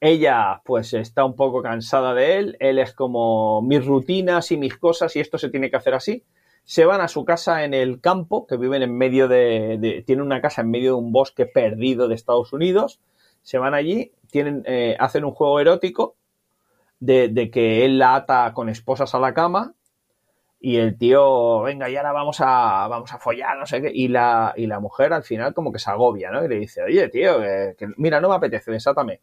Ella, pues, está un poco cansada de él. Él es como mis rutinas y mis cosas, y esto se tiene que hacer así. Se van a su casa en el campo, que viven en medio de. tienen una casa en medio de un bosque perdido de Estados Unidos. Se van allí, tienen, eh, hacen un juego erótico de, que él la ata con esposas a la cama y el tío, venga, y ahora vamos a, vamos a follar, no sé qué. Y la, y la mujer al final como que se agobia, ¿no? Y le dice, oye, tío, que- mira, no me apetece, desátame.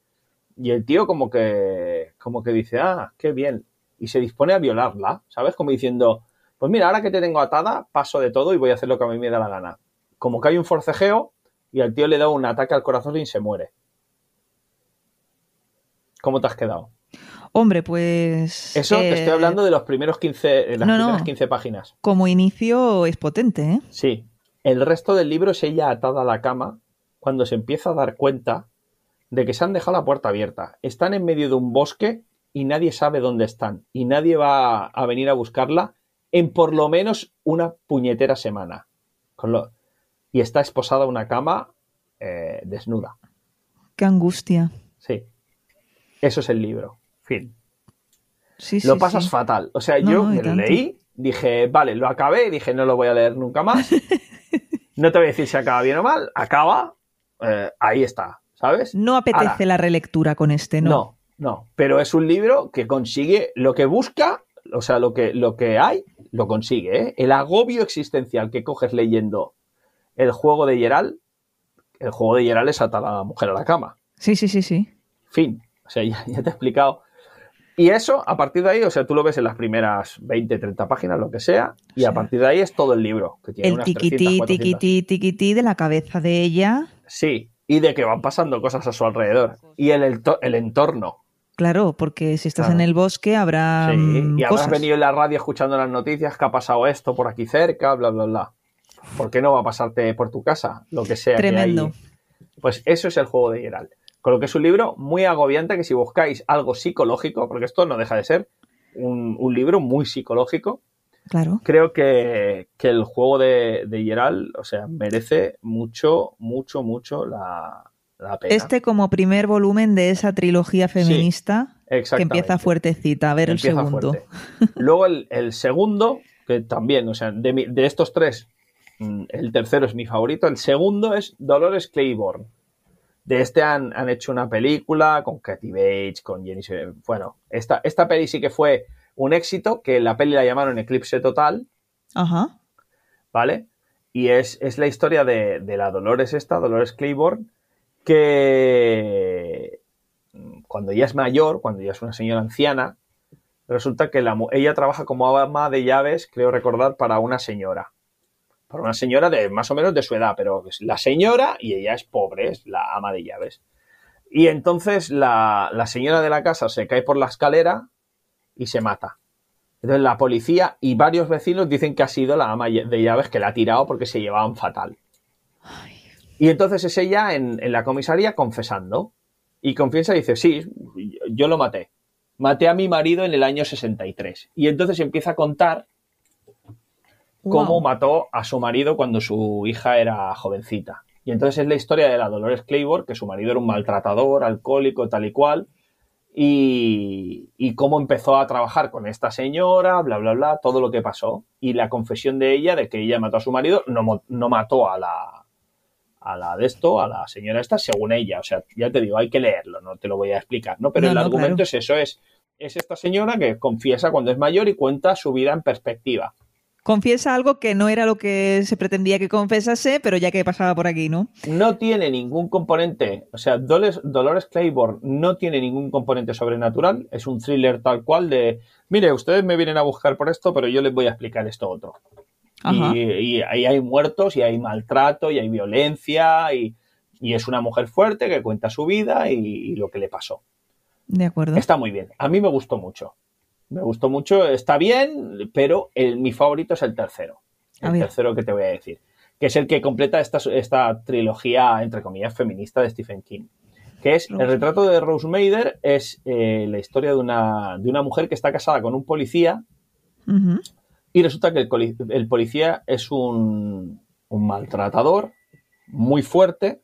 Y el tío como que, como que dice, ah, qué bien. Y se dispone a violarla, ¿sabes? Como diciendo, pues mira, ahora que te tengo atada, paso de todo y voy a hacer lo que a mí me da la gana. Como que hay un forcejeo y al tío le da un ataque al corazón y se muere. ¿Cómo te has quedado? Hombre, pues. Eso te eh, estoy hablando de los primeros 15, de las no, no. primeras 15 páginas. Como inicio es potente, ¿eh? Sí. El resto del libro es ella atada a la cama cuando se empieza a dar cuenta de que se han dejado la puerta abierta. Están en medio de un bosque y nadie sabe dónde están. Y nadie va a venir a buscarla en por lo menos una puñetera semana. Con lo- Y está esposada a una cama eh, desnuda. Qué angustia. Sí. Eso es el libro. Fin. Sí, lo sí, pasas sí. fatal. O sea, No, yo no, lo leí, dije, vale, lo acabé, dije, no lo voy a leer nunca más. no te voy a decir si acaba bien o mal, acaba, eh, ahí está, ¿sabes? No apetece Ahora, la relectura con este, ¿no? no, no, pero es un libro que consigue lo que busca, o sea, lo que, lo que hay, lo consigue, ¿eh? El agobio existencial que coges leyendo el juego de Geralt, el juego de Geralt es atar a la mujer a la cama. Sí, sí, sí, sí. Fin. O sea, ya, ya te he explicado. Y eso, a partir de ahí, o sea, tú lo ves en las primeras 20, 30 páginas, lo que sea, y a partir de ahí es todo el libro. Que tiene El unas tiquití, 300, 400. tiquití, tiquití de la cabeza de ella. Sí, y de que van pasando cosas a su alrededor. Y el, ento- el entorno. Claro, porque si estás Claro. en el bosque habrá Sí, mm, y habrás cosas. venido en la radio escuchando las noticias que ha pasado esto por aquí cerca, bla, bla, bla. ¿Por qué no va a pasarte por tu casa? Lo que sea. que Tremendo. hay. Pues eso es el juego de Geralt. Con lo que es un libro muy agobiante que si buscáis algo psicológico, porque esto no deja de ser un, un libro muy psicológico, Claro. creo que, que el juego de, de Geralt, o sea, merece mucho, mucho, mucho la, la pena. Este como primer volumen de esa trilogía feminista que empieza fuertecita. A ver el segundo. fuerte. Luego el, el segundo, que también, o sea, de, mi- de estos tres, mm, el tercero es mi favorito. El segundo es Dolores Claiborne. De este han, han hecho una película con Katy Bates, con Jenny. Bueno, esta, esta peli sí que fue un éxito, que la peli la llamaron Eclipse Total, Ajá. ¿vale? Y es, es la historia de, de la Dolores esta, Dolores Claiborne, que mm, cuando ella es mayor, cuando ya es una señora anciana, resulta que la ella trabaja como ama de llaves, creo recordar, para una señora. Para una señora de más o menos de su edad, pero es la señora y ella es pobre, es la ama de llaves. Y entonces la, la señora de la casa se cae por la escalera y se mata. Entonces la policía y varios vecinos dicen que ha sido la ama de llaves que la ha tirado porque se llevaban fatal. Y entonces es ella en, en, la comisaría confesando. Y confiesa y dice, sí, yo lo maté. Maté a mi marido en el año 63. Y entonces empieza a contar cómo Wow. mató a su marido cuando su hija era jovencita. Y entonces es la historia de la Dolores Claiborne, que su marido era un maltratador, alcohólico, tal y cual, y, y cómo empezó a trabajar con esta señora, bla, bla, bla, todo lo que pasó. Y la confesión de ella de que ella mató a su marido, no, no mató a la, a la de esto, a la señora esta, según ella. O sea, ya te digo, hay que leerlo, no te lo voy a explicar, ¿no? Pero No, el no, argumento claro. es eso, es, es esta señora que confiesa cuando es mayor y cuenta su vida en perspectiva. Confiesa algo que no era lo que se pretendía que confesase, pero ya que pasaba por aquí, ¿no? no tiene ningún componente, o sea, Dolores, Dolores Claiborne no tiene ningún componente sobrenatural, es un thriller tal cual de, mire, ustedes me vienen a buscar por esto, pero yo les voy a explicar esto otro. Ajá. Y, y ahí hay muertos, y hay maltrato, y hay violencia, y, y es una mujer fuerte que cuenta su vida y, y lo que le pasó. De acuerdo. Está muy bien, a mí me gustó mucho. Me gustó mucho, está bien, pero el, mi favorito es el tercero. El tercero que te voy a decir. Que es el que completa esta, esta trilogía, entre comillas, feminista de Stephen King. Que es el retrato de Rose Mader, es eh, la historia de una, de una mujer que está casada con un policía y resulta que el policía es un, un maltratador muy fuerte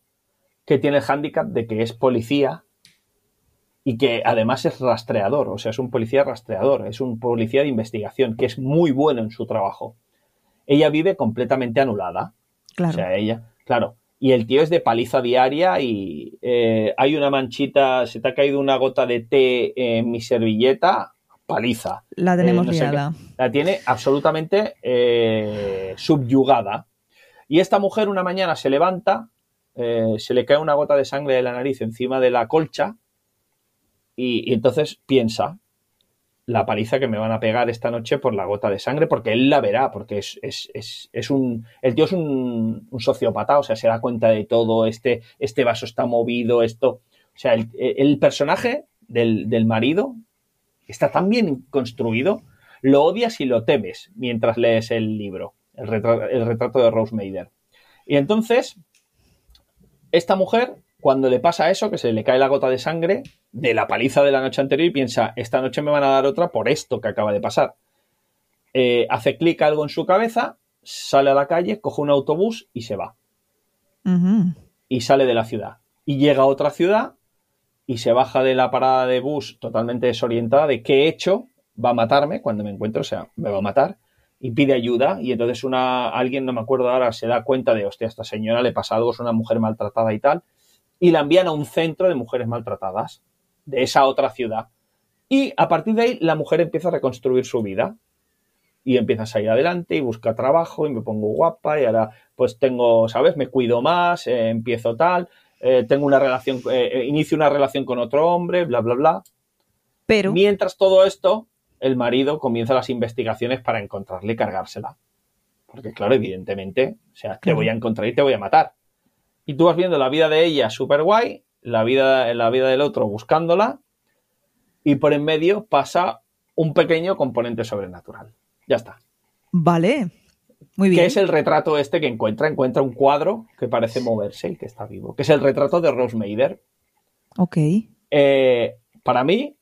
que tiene el hándicap de que es policía y que además es rastreador, o sea, es un policía rastreador, es un policía de investigación que es muy bueno en su trabajo. Ella vive completamente anulada. Claro. O sea, ella, claro. Y el tío es de paliza diaria y eh, hay una manchita, se te ha caído una gota de té en mi servilleta, paliza. la tenemos eh, no sé liada. La tiene absolutamente eh, subyugada. Y esta mujer una mañana se levanta, eh, se le cae una gota de sangre de la nariz encima de la colcha y, entonces piensa la paliza que me van a pegar esta noche por la gota de sangre, porque él la verá, porque es, es, es, es un... El tío es un, un sociópata, o sea, se da cuenta de todo, este, este vaso está movido, esto... O sea, el, el personaje del, del marido está tan bien construido, lo odias y lo temes mientras lees el libro, el retrato, de Rose. Y entonces, esta mujer, cuando le pasa eso, que se le cae la gota de sangre de la paliza de la noche anterior y piensa, esta noche me van a dar otra por esto que acaba de pasar. Eh, hace clic algo en su cabeza, sale a la calle, coge un autobús y se va. Y sale de la ciudad. Y llega a otra ciudad y se baja de la parada de bus totalmente desorientada de qué he hecho, va a matarme cuando me encuentro, o sea, me va a matar, y pide ayuda, y entonces una, alguien, no me acuerdo ahora, se da cuenta de, hostia, a esta señora le pasa algo, es una mujer maltratada y tal, y la envían a un centro de mujeres maltratadas, de esa otra ciudad. Y a partir de ahí la mujer empieza a reconstruir su vida. Y empieza a salir adelante y busca trabajo y me pongo guapa y ahora pues tengo, ¿sabes? Me cuido más, eh, empiezo tal, eh, tengo una relación, eh, inicio una relación con otro hombre, bla, bla, bla. Pero, Mientras todo esto, el marido comienza las investigaciones para encontrarle y cargársela. Porque, claro, evidentemente, o sea, te voy a encontrar y te voy a matar. Y tú vas viendo la vida de ella súper guay, la vida, la vida del otro buscándola, y por en medio pasa un pequeño componente sobrenatural. Ya está. vale. Muy bien. Que es el retrato este que encuentra. Encuentra un cuadro que parece moverse y que está vivo. Que es el retrato de Rose Mader. Ok. Eh, para mí,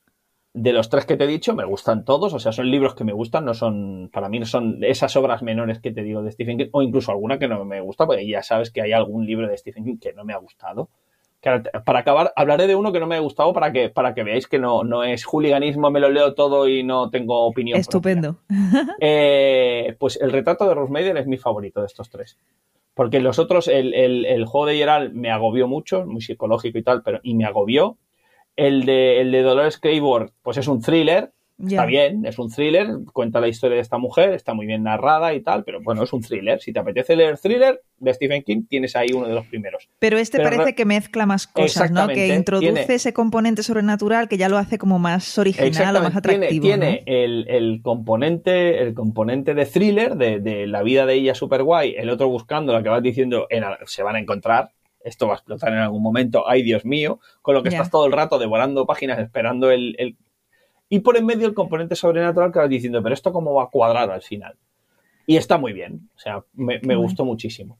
de los tres que te he dicho, me gustan todos. O sea, son libros que me gustan. No son, para mí no son esas obras menores que te digo de Stephen King. O incluso alguna que no me gusta, porque ya sabes que hay algún libro de Stephen King que no me ha gustado. Que para acabar, hablaré de uno que no me ha gustado para que, para que veáis que no, no es hooliganismo, me lo leo todo y no tengo opinión. Estupendo. Eh, pues el retrato de Rose Mader es mi favorito de estos tres. Porque los otros, el, el- el juego de Geralt me agobió mucho, muy psicológico y tal, pero y me agobió. El de, el de Dolores Claiborne, pues es un thriller, está bien, es un thriller, cuenta la historia de esta mujer, está muy bien narrada y tal, pero bueno, es un thriller. Si te apetece leer thriller de Stephen King, tienes ahí uno de los primeros. Pero este Pero parece re- que mezcla más cosas, ¿no? Que introduce Tiene- ese componente sobrenatural que ya lo hace como más original o más atractivo. Tiene, ¿no? tiene el, el componente, el componente de thriller, de, de la vida de ella super guay, el otro buscando, la que vas diciendo, en- se van a encontrar, esto va a explotar en algún momento, ay Dios mío, con lo que estás todo el rato devorando páginas esperando el, Y por en medio el componente sobrenatural que vas diciendo, pero esto cómo va a cuadrar al final. Y está muy bien, o sea, me, gustó muchísimo.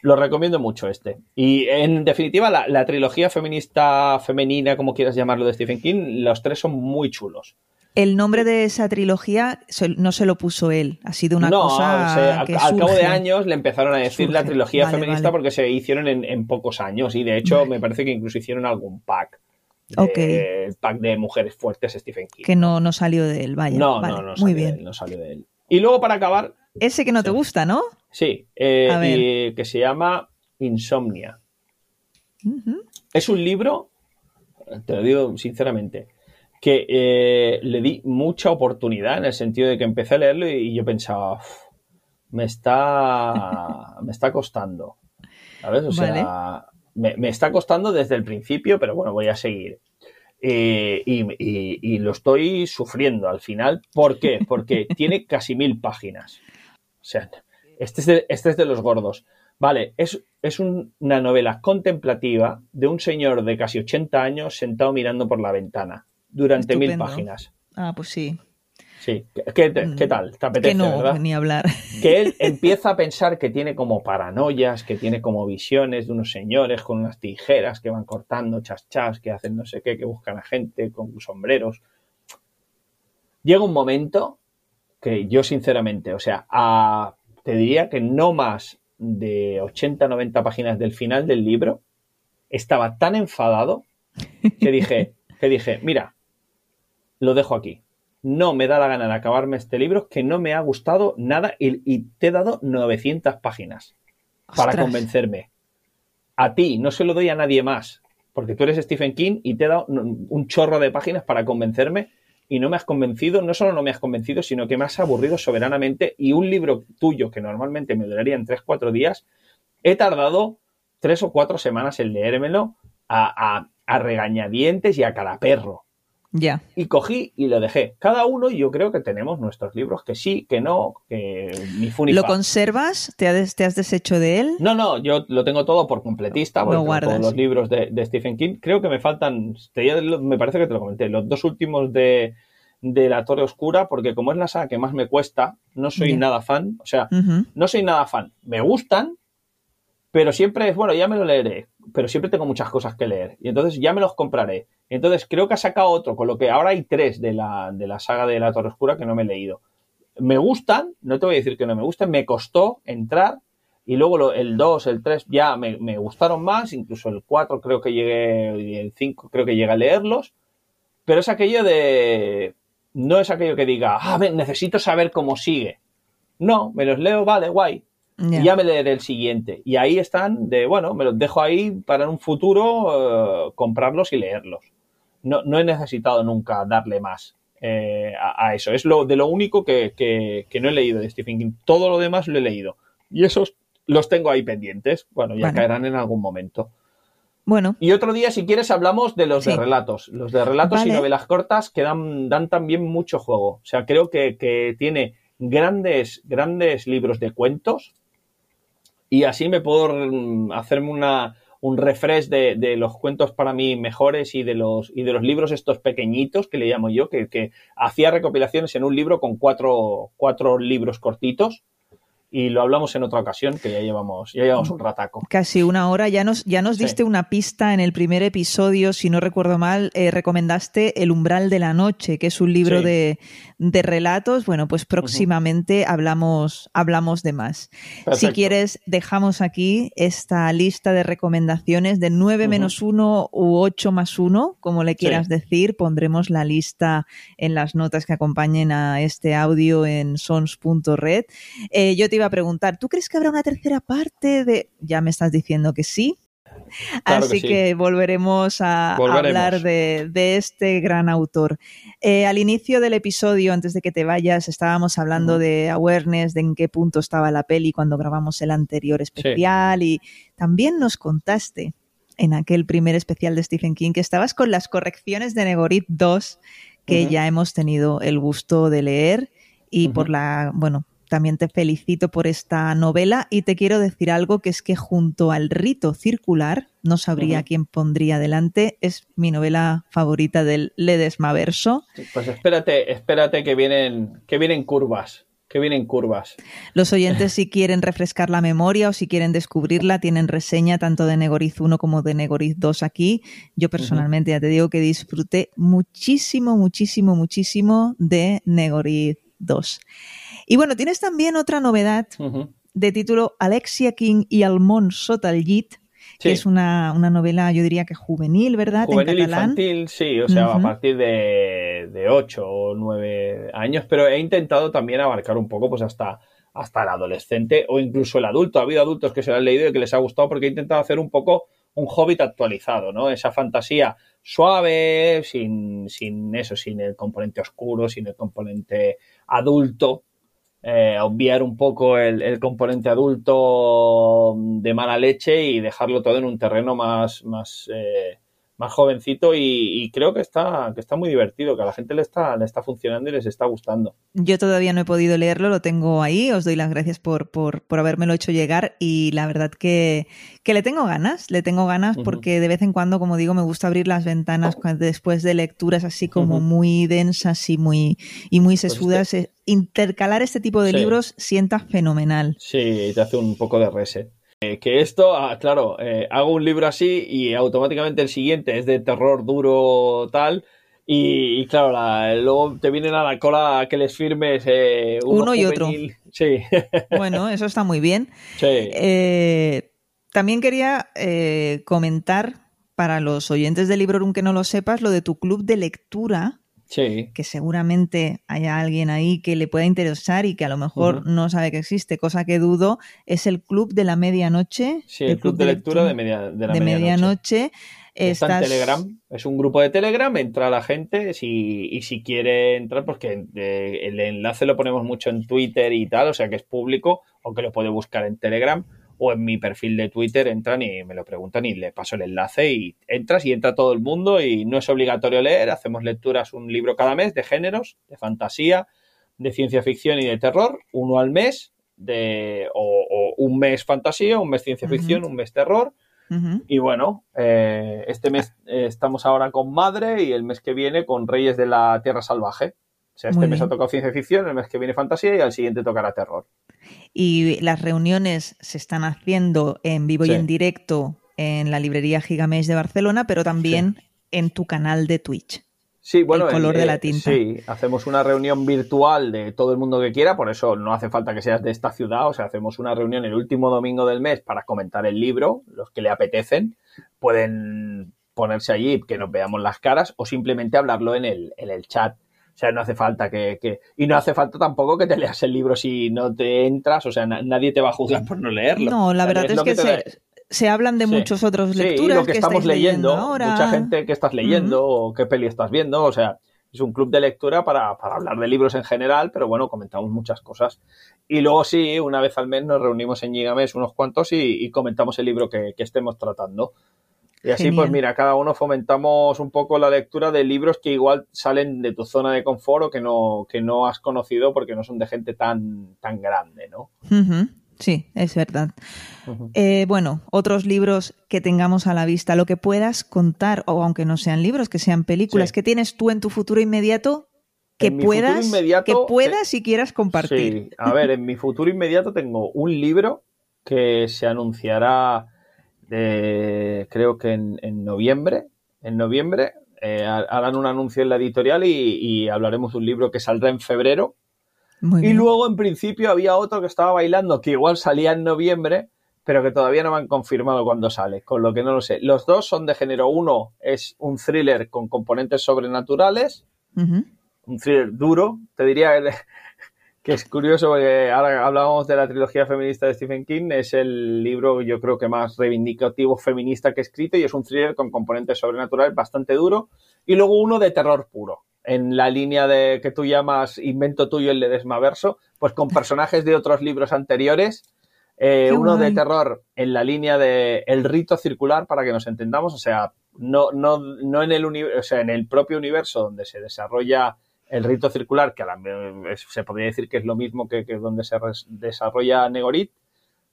Lo recomiendo mucho este. Y en definitiva, la, la, trilogía feminista, femenina, como quieras llamarlo, de Stephen King, los tres son muy chulos. El nombre de esa trilogía no se lo puso él, ha sido una cosa. al, cabo de años le empezaron a decir la trilogía feminista porque se hicieron en, pocos años y de hecho me parece que incluso hicieron algún pack. El pack de mujeres fuertes Stephen King. Que no, no salió de él, vaya. No, no, no, muy bien. no salió de él. Y luego para acabar. Ese que no te gusta, ¿no? Sí, eh, que se llama Insomnia. Es un libro, te lo digo sinceramente, que eh, le di mucha oportunidad en el sentido de que empecé a leerlo y, yo pensaba, me está, me está costando. ¿Sabes? O sea, me, está costando desde el principio, pero bueno, voy a seguir. Eh, y, lo estoy sufriendo al final. ¿Por qué? Porque tiene casi mil páginas. O sea, este es de, este es de los gordos. Vale, es, es una novela contemplativa de un señor de casi 80 años sentado mirando por la ventana durante mil páginas. Ah, pues sí. Sí, ¿Qué, mm. tal? ¿Te apetece, que no, ni hablar. Que él empieza a pensar que tiene como paranoias, que tiene como visiones de unos señores con unas tijeras que van cortando chas chas, que hacen no sé qué, que buscan a gente con sombreros. Llega un momento que yo sinceramente, o sea, te diría que no más de 80, 90 páginas del final del libro, estaba tan enfadado que dije, que dije, mira, lo dejo aquí. No me da la gana de acabarme este libro, que no me ha gustado nada y, te he dado 900 páginas para convencerme. A ti, no se lo doy a nadie más, porque tú eres Stephen King y te he dado un chorro de páginas para convencerme y no me has convencido, no solo no me has convencido, sino que me has aburrido soberanamente y un libro tuyo que normalmente me duraría en 3-4 días, he tardado 3 o 4 semanas en leérmelo a, a, a regañadientes y a cada Ya. Y cogí y lo dejé. Cada uno, yo creo que tenemos nuestros libros que sí, que no, que ni funifa. ¿Lo conservas? ¿Te has, ¿Te has, deshecho de él? No, no, yo lo tengo todo por completista, todos los libros de, Stephen King. Creo que me faltan, me parece que te lo comenté, los dos últimos de, La Torre Oscura, porque como es la saga que más me cuesta, no soy nada fan. O sea, no soy nada fan. Me gustan, pero siempre es, bueno, ya me lo leeré, pero siempre tengo muchas cosas que leer. Y entonces ya me los compraré. Entonces creo que ha sacado otro, con lo que ahora hay tres de la, de la saga de la Torre Oscura que no me he leído. Me gustan, no te voy a decir que no me gusten, me costó entrar y luego el 2, el 3 ya me, gustaron más, incluso el 4 creo que llegué, y el 5 creo que llegué a leerlos, pero es aquello de, no es aquello que diga, ah, necesito saber cómo sigue. No, me los leo, vale, guay. Y ya me leeré el siguiente. Y ahí están de, bueno, me los dejo ahí para en un futuro eh, comprarlos y leerlos no, no he necesitado nunca darle más eh, a, eso. Es lo de lo único que, no he leído de Stephen King. Todo lo demás lo he leído. Y esos los tengo ahí pendientes. Bueno, ya caerán en algún momento. Bueno. Y otro día, si quieres, hablamos de los de relatos. Los de relatos y novelas cortas que dan, dan, también mucho juego. O sea, creo que, que tiene grandes, grandes libros de cuentos. Y así me puedo hacerme una, un refresh de, los cuentos para mí mejores y de los, y de los libros estos pequeñitos que le llamo yo, que, que hacía recopilaciones en un libro con cuatro, cuatro libros cortitos y lo hablamos en otra ocasión, que ya llevamos, ya llevamos un rataco. Casi una hora. Ya nos, ya nos diste una pista en el primer episodio, si no recuerdo mal, eh, recomendaste El umbral de la noche, que es un libro de, de, relatos. Bueno, pues próximamente hablamos, hablamos de más. Si quieres, dejamos aquí esta lista de recomendaciones de 9 menos 1 u 8 más 1, como le quieras decir. Pondremos la lista en las notas que acompañen a este audio en sons.red. Eh, yo te a preguntar, ¿tú crees que habrá una tercera parte de...? Ya me estás diciendo que sí. Así que, volveremos a hablar de, este gran autor. Eh, al inicio del episodio, antes de que te vayas, estábamos hablando de awareness, de en qué punto estaba la peli cuando grabamos el anterior especial y también nos contaste en aquel primer especial de Stephen King que estabas con las correcciones de Negorit 2 que ya hemos tenido el gusto de leer y por la, bueno, también te felicito por esta novela y te quiero decir algo que es que junto al rito circular, no sabría quién pondría delante, es mi novela favorita del Ledesma-verso. Pues espérate, espérate que vienen, que vienen curvas que vienen curvas. Los oyentes, si quieren refrescar la memoria o si quieren descubrirla, tienen reseña tanto de Negoriz 1 como de Negoriz 2 aquí. Yo personalmente ya te digo que disfruté muchísimo, muchísimo, muchísimo de Negoriz 2. Y bueno, tienes también otra novedad de título Alexia King y Almón Sotaljit, que es una, novela, yo diría que juvenil, ¿verdad? Juvenil infantil, sí, o sea, a partir de, de 8 o 9 años, pero he intentado también abarcar un poco pues hasta, hasta el adolescente o incluso el adulto. Ha habido adultos que se lo han leído y que les ha gustado porque he intentado hacer un poco un hobbit actualizado, ¿no? Esa fantasía suave, sin, sin eso, sin el componente oscuro, sin el componente adulto, eh, obviar un poco el, componente adulto de mala leche y dejarlo todo en un terreno más, más, eh, más jovencito y, creo que está, que está muy divertido, que a la gente le está, le está funcionando y les está gustando. Yo todavía no he podido leerlo, lo tengo ahí, os doy las gracias por, por, por habérmelo hecho llegar y la verdad que, que le tengo ganas, le tengo ganas porque de vez en cuando, como digo, me gusta abrir las ventanas después de lecturas así como muy densas y muy, y muy pues sesudas. Eh, intercalar este tipo de libros sienta fenomenal. Sí, te hace un poco de reset. Eh, que esto, ah, claro, eh, hago un libro así y automáticamente el siguiente es de terror duro tal. Y, claro, luego te vienen a la cola que les firmes eh, uno, y otro. Sí. Bueno, eso está muy bien. Sí. también quería comentar para los oyentes del libro, aunque no lo sepas, lo de tu club de lectura que seguramente haya alguien ahí que le pueda interesar y que a lo mejor no sabe que existe, cosa que dudo, es el Club de la Medianoche. Sí, el, Club, de, Lectura, de, media, de la Medianoche. Está en Telegram, es un grupo de Telegram, entra la gente si, y si quiere entrar, porque eh, el enlace lo ponemos mucho en Twitter y tal, o sea que es público, aunque lo puede buscar en Telegram o en mi perfil de Twitter entran y me lo preguntan y le paso el enlace y entras y entra todo el mundo y no es obligatorio leer, hacemos lecturas un libro cada mes de géneros, de fantasía, de ciencia ficción y de terror, uno al mes, de, o, un mes fantasía, un mes ciencia ficción, un mes terror. Y bueno, eh, este mes eh, estamos ahora con Madre y el mes que viene con Reyes de la Tierra Salvaje. O sea, este mes ha tocado ciencia ficción, el mes que viene fantasía y al siguiente tocará terror. Y las reuniones se están haciendo en vivo y en directo en la librería Gigamesh de Barcelona, pero también en tu canal de Twitch. Sí, bueno, el color de la tinta. Sí, hacemos una reunión virtual de todo el mundo que quiera, por eso no hace falta que seas de esta ciudad, o sea, hacemos una reunión el último domingo del mes para comentar el libro, los que le apetecen pueden ponerse allí, que nos veamos las caras o simplemente hablarlo en el, en el chat o sea, no hace falta que, Y no hace falta tampoco que te leas el libro si no te entras, o sea, nadie te va a juzgar por no leerlo. No, la verdad es, que, se, hablan de muchos otros lecturas. Sí, lo que, estamos leyendo, mucha gente que estás leyendo o qué peli estás viendo, o sea, es un club de lectura para, hablar de libros en general, pero bueno, comentamos muchas cosas. Y luego sí, una vez al mes nos reunimos en Gigames unos cuantos y, comentamos el libro que, que estemos tratando. Y así, pues mira, cada uno fomentamos un poco la lectura de libros que igual salen de tu zona de confort o que no, que no has conocido porque no son de gente tan, tan grande, ¿no? Sí, es verdad. Eh, bueno, otros libros que tengamos a la vista, lo que puedas contar, o aunque no sean libros, que sean películas, que tienes tú en tu futuro inmediato que puedas, que puedas y quieras compartir. Sí, a ver, en mi futuro inmediato tengo un libro que se anunciará creo que en, noviembre, en noviembre, eh, harán un anuncio en la editorial y, hablaremos de un libro que saldrá en febrero. y luego, en principio, había otro que estaba bailando que igual salía en noviembre, pero que todavía no me han confirmado cuándo sale, con lo que no lo sé. Los dos son de género. Uno es un thriller con componentes sobrenaturales, un thriller duro, te diría que es curioso porque ahora hablábamos de la trilogía feminista de Stephen King, es el libro yo creo que más reivindicativo feminista que he escrito y es un thriller con componentes sobrenaturales bastante duro y luego uno de terror puro en la línea de que tú llamas invento tuyo el de Desmaverso, pues con personajes de otros libros anteriores, eh, uno de terror en la línea de el rito circular para que nos entendamos, o sea, no, no, no en el o sea, en el propio universo donde se desarrolla el rito circular, que se podría decir que es lo mismo que, que donde se desarrolla Negorit,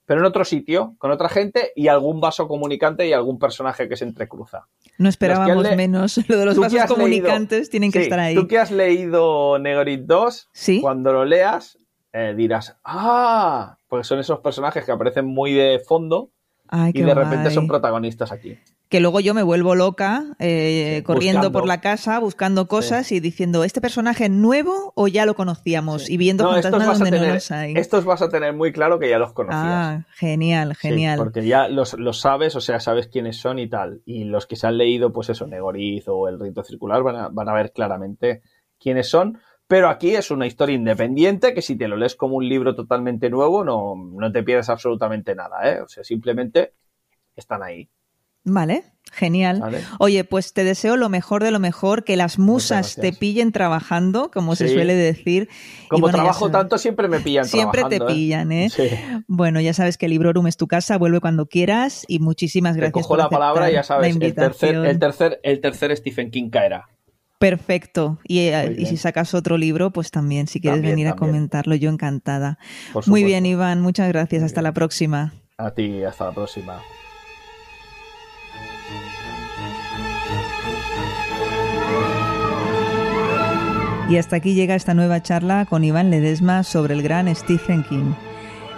pero en otro sitio, con otra gente y algún vaso comunicante y algún personaje que se entrecruza. No esperábamos menos. Lo de los vasos comunicantes tienen que estar ahí. Tú que has leído Negorit 2, cuando lo leas eh, dirás, ah, porque son esos personajes que aparecen muy de fondo y de repente son protagonistas aquí que luego yo me vuelvo loca eh, corriendo por la casa buscando cosas y diciendo, ¿este personaje es nuevo o ya lo conocíamos? Y viendo no, fantasmas donde no los hay. Estos vas a tener muy claro que ya los conocías. Ah, genial, genial. porque ya los, sabes, o sea, sabes quiénes son y tal. Y los que se han leído, pues eso, Negoriz o El Rito Circular, van a, van a ver claramente quiénes son. Pero aquí es una historia independiente que si te lo lees como un libro totalmente nuevo, no, no te pierdes absolutamente nada, ¿eh? O sea, simplemente están ahí. Vale, genial. Oye, pues te deseo lo mejor de lo mejor, que las musas te pillen trabajando, como se suele decir. Como trabajo tanto, siempre me pillan. Siempre te ¿eh? pillan, ¿eh? Bueno, ya sabes que Librorum es tu casa, vuelve cuando quieras y muchísimas gracias. Te cojo la palabra, ya sabes, el tercer, el, tercer, el tercer Stephen King caerá. Perfecto. Y, eh, si sacas otro libro, pues también, si quieres venir a comentarlo, yo encantada. Muy bien, Iván, muchas gracias. hasta la próxima. A ti, hasta la próxima. Y hasta aquí llega esta nueva charla con Iván Ledesma sobre el gran Stephen King.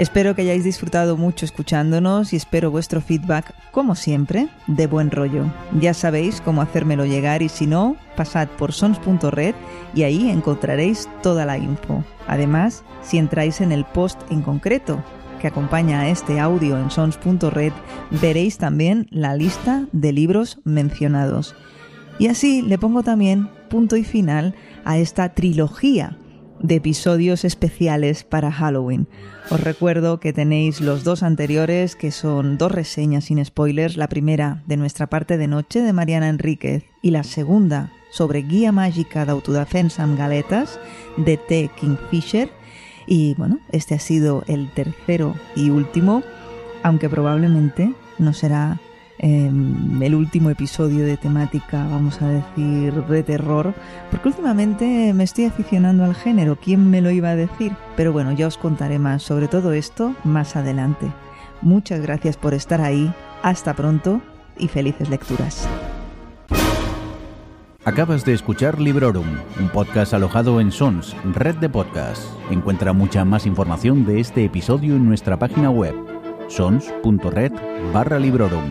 Espero que hayáis disfrutado mucho escuchándonos y espero vuestro feedback, como siempre, de buen rollo. Ya sabéis cómo hacérmelo llegar y si no, pasad por sons.red y ahí encontraréis toda la info. Además, si entráis en el post en concreto que acompaña a este audio en sons.red, veréis también la lista de libros mencionados. Y así le pongo también punto y final a esta trilogía de episodios especiales para Halloween. Os recuerdo que tenéis los dos anteriores, que son dos reseñas sin spoilers, la primera de nuestra parte de noche de Mariana Enríquez y la segunda sobre Guía Mágica de Autodefensa en Galetas de T. Kingfisher. Y bueno, este ha sido el tercero y último, aunque probablemente no será Em, el último episodio de temática, vamos a decir, de terror, porque últimamente me estoy aficionando al género, ¿quién me lo iba a decir? Pero bueno, ya os contaré más sobre todo esto más adelante. Muchas gracias por estar ahí, hasta pronto y felices lecturas. Acabas de escuchar Librorum, un podcast alojado en Sons, red de podcasts. Encuentra mucha más información de este episodio en nuestra página web, sons.red barra Librorum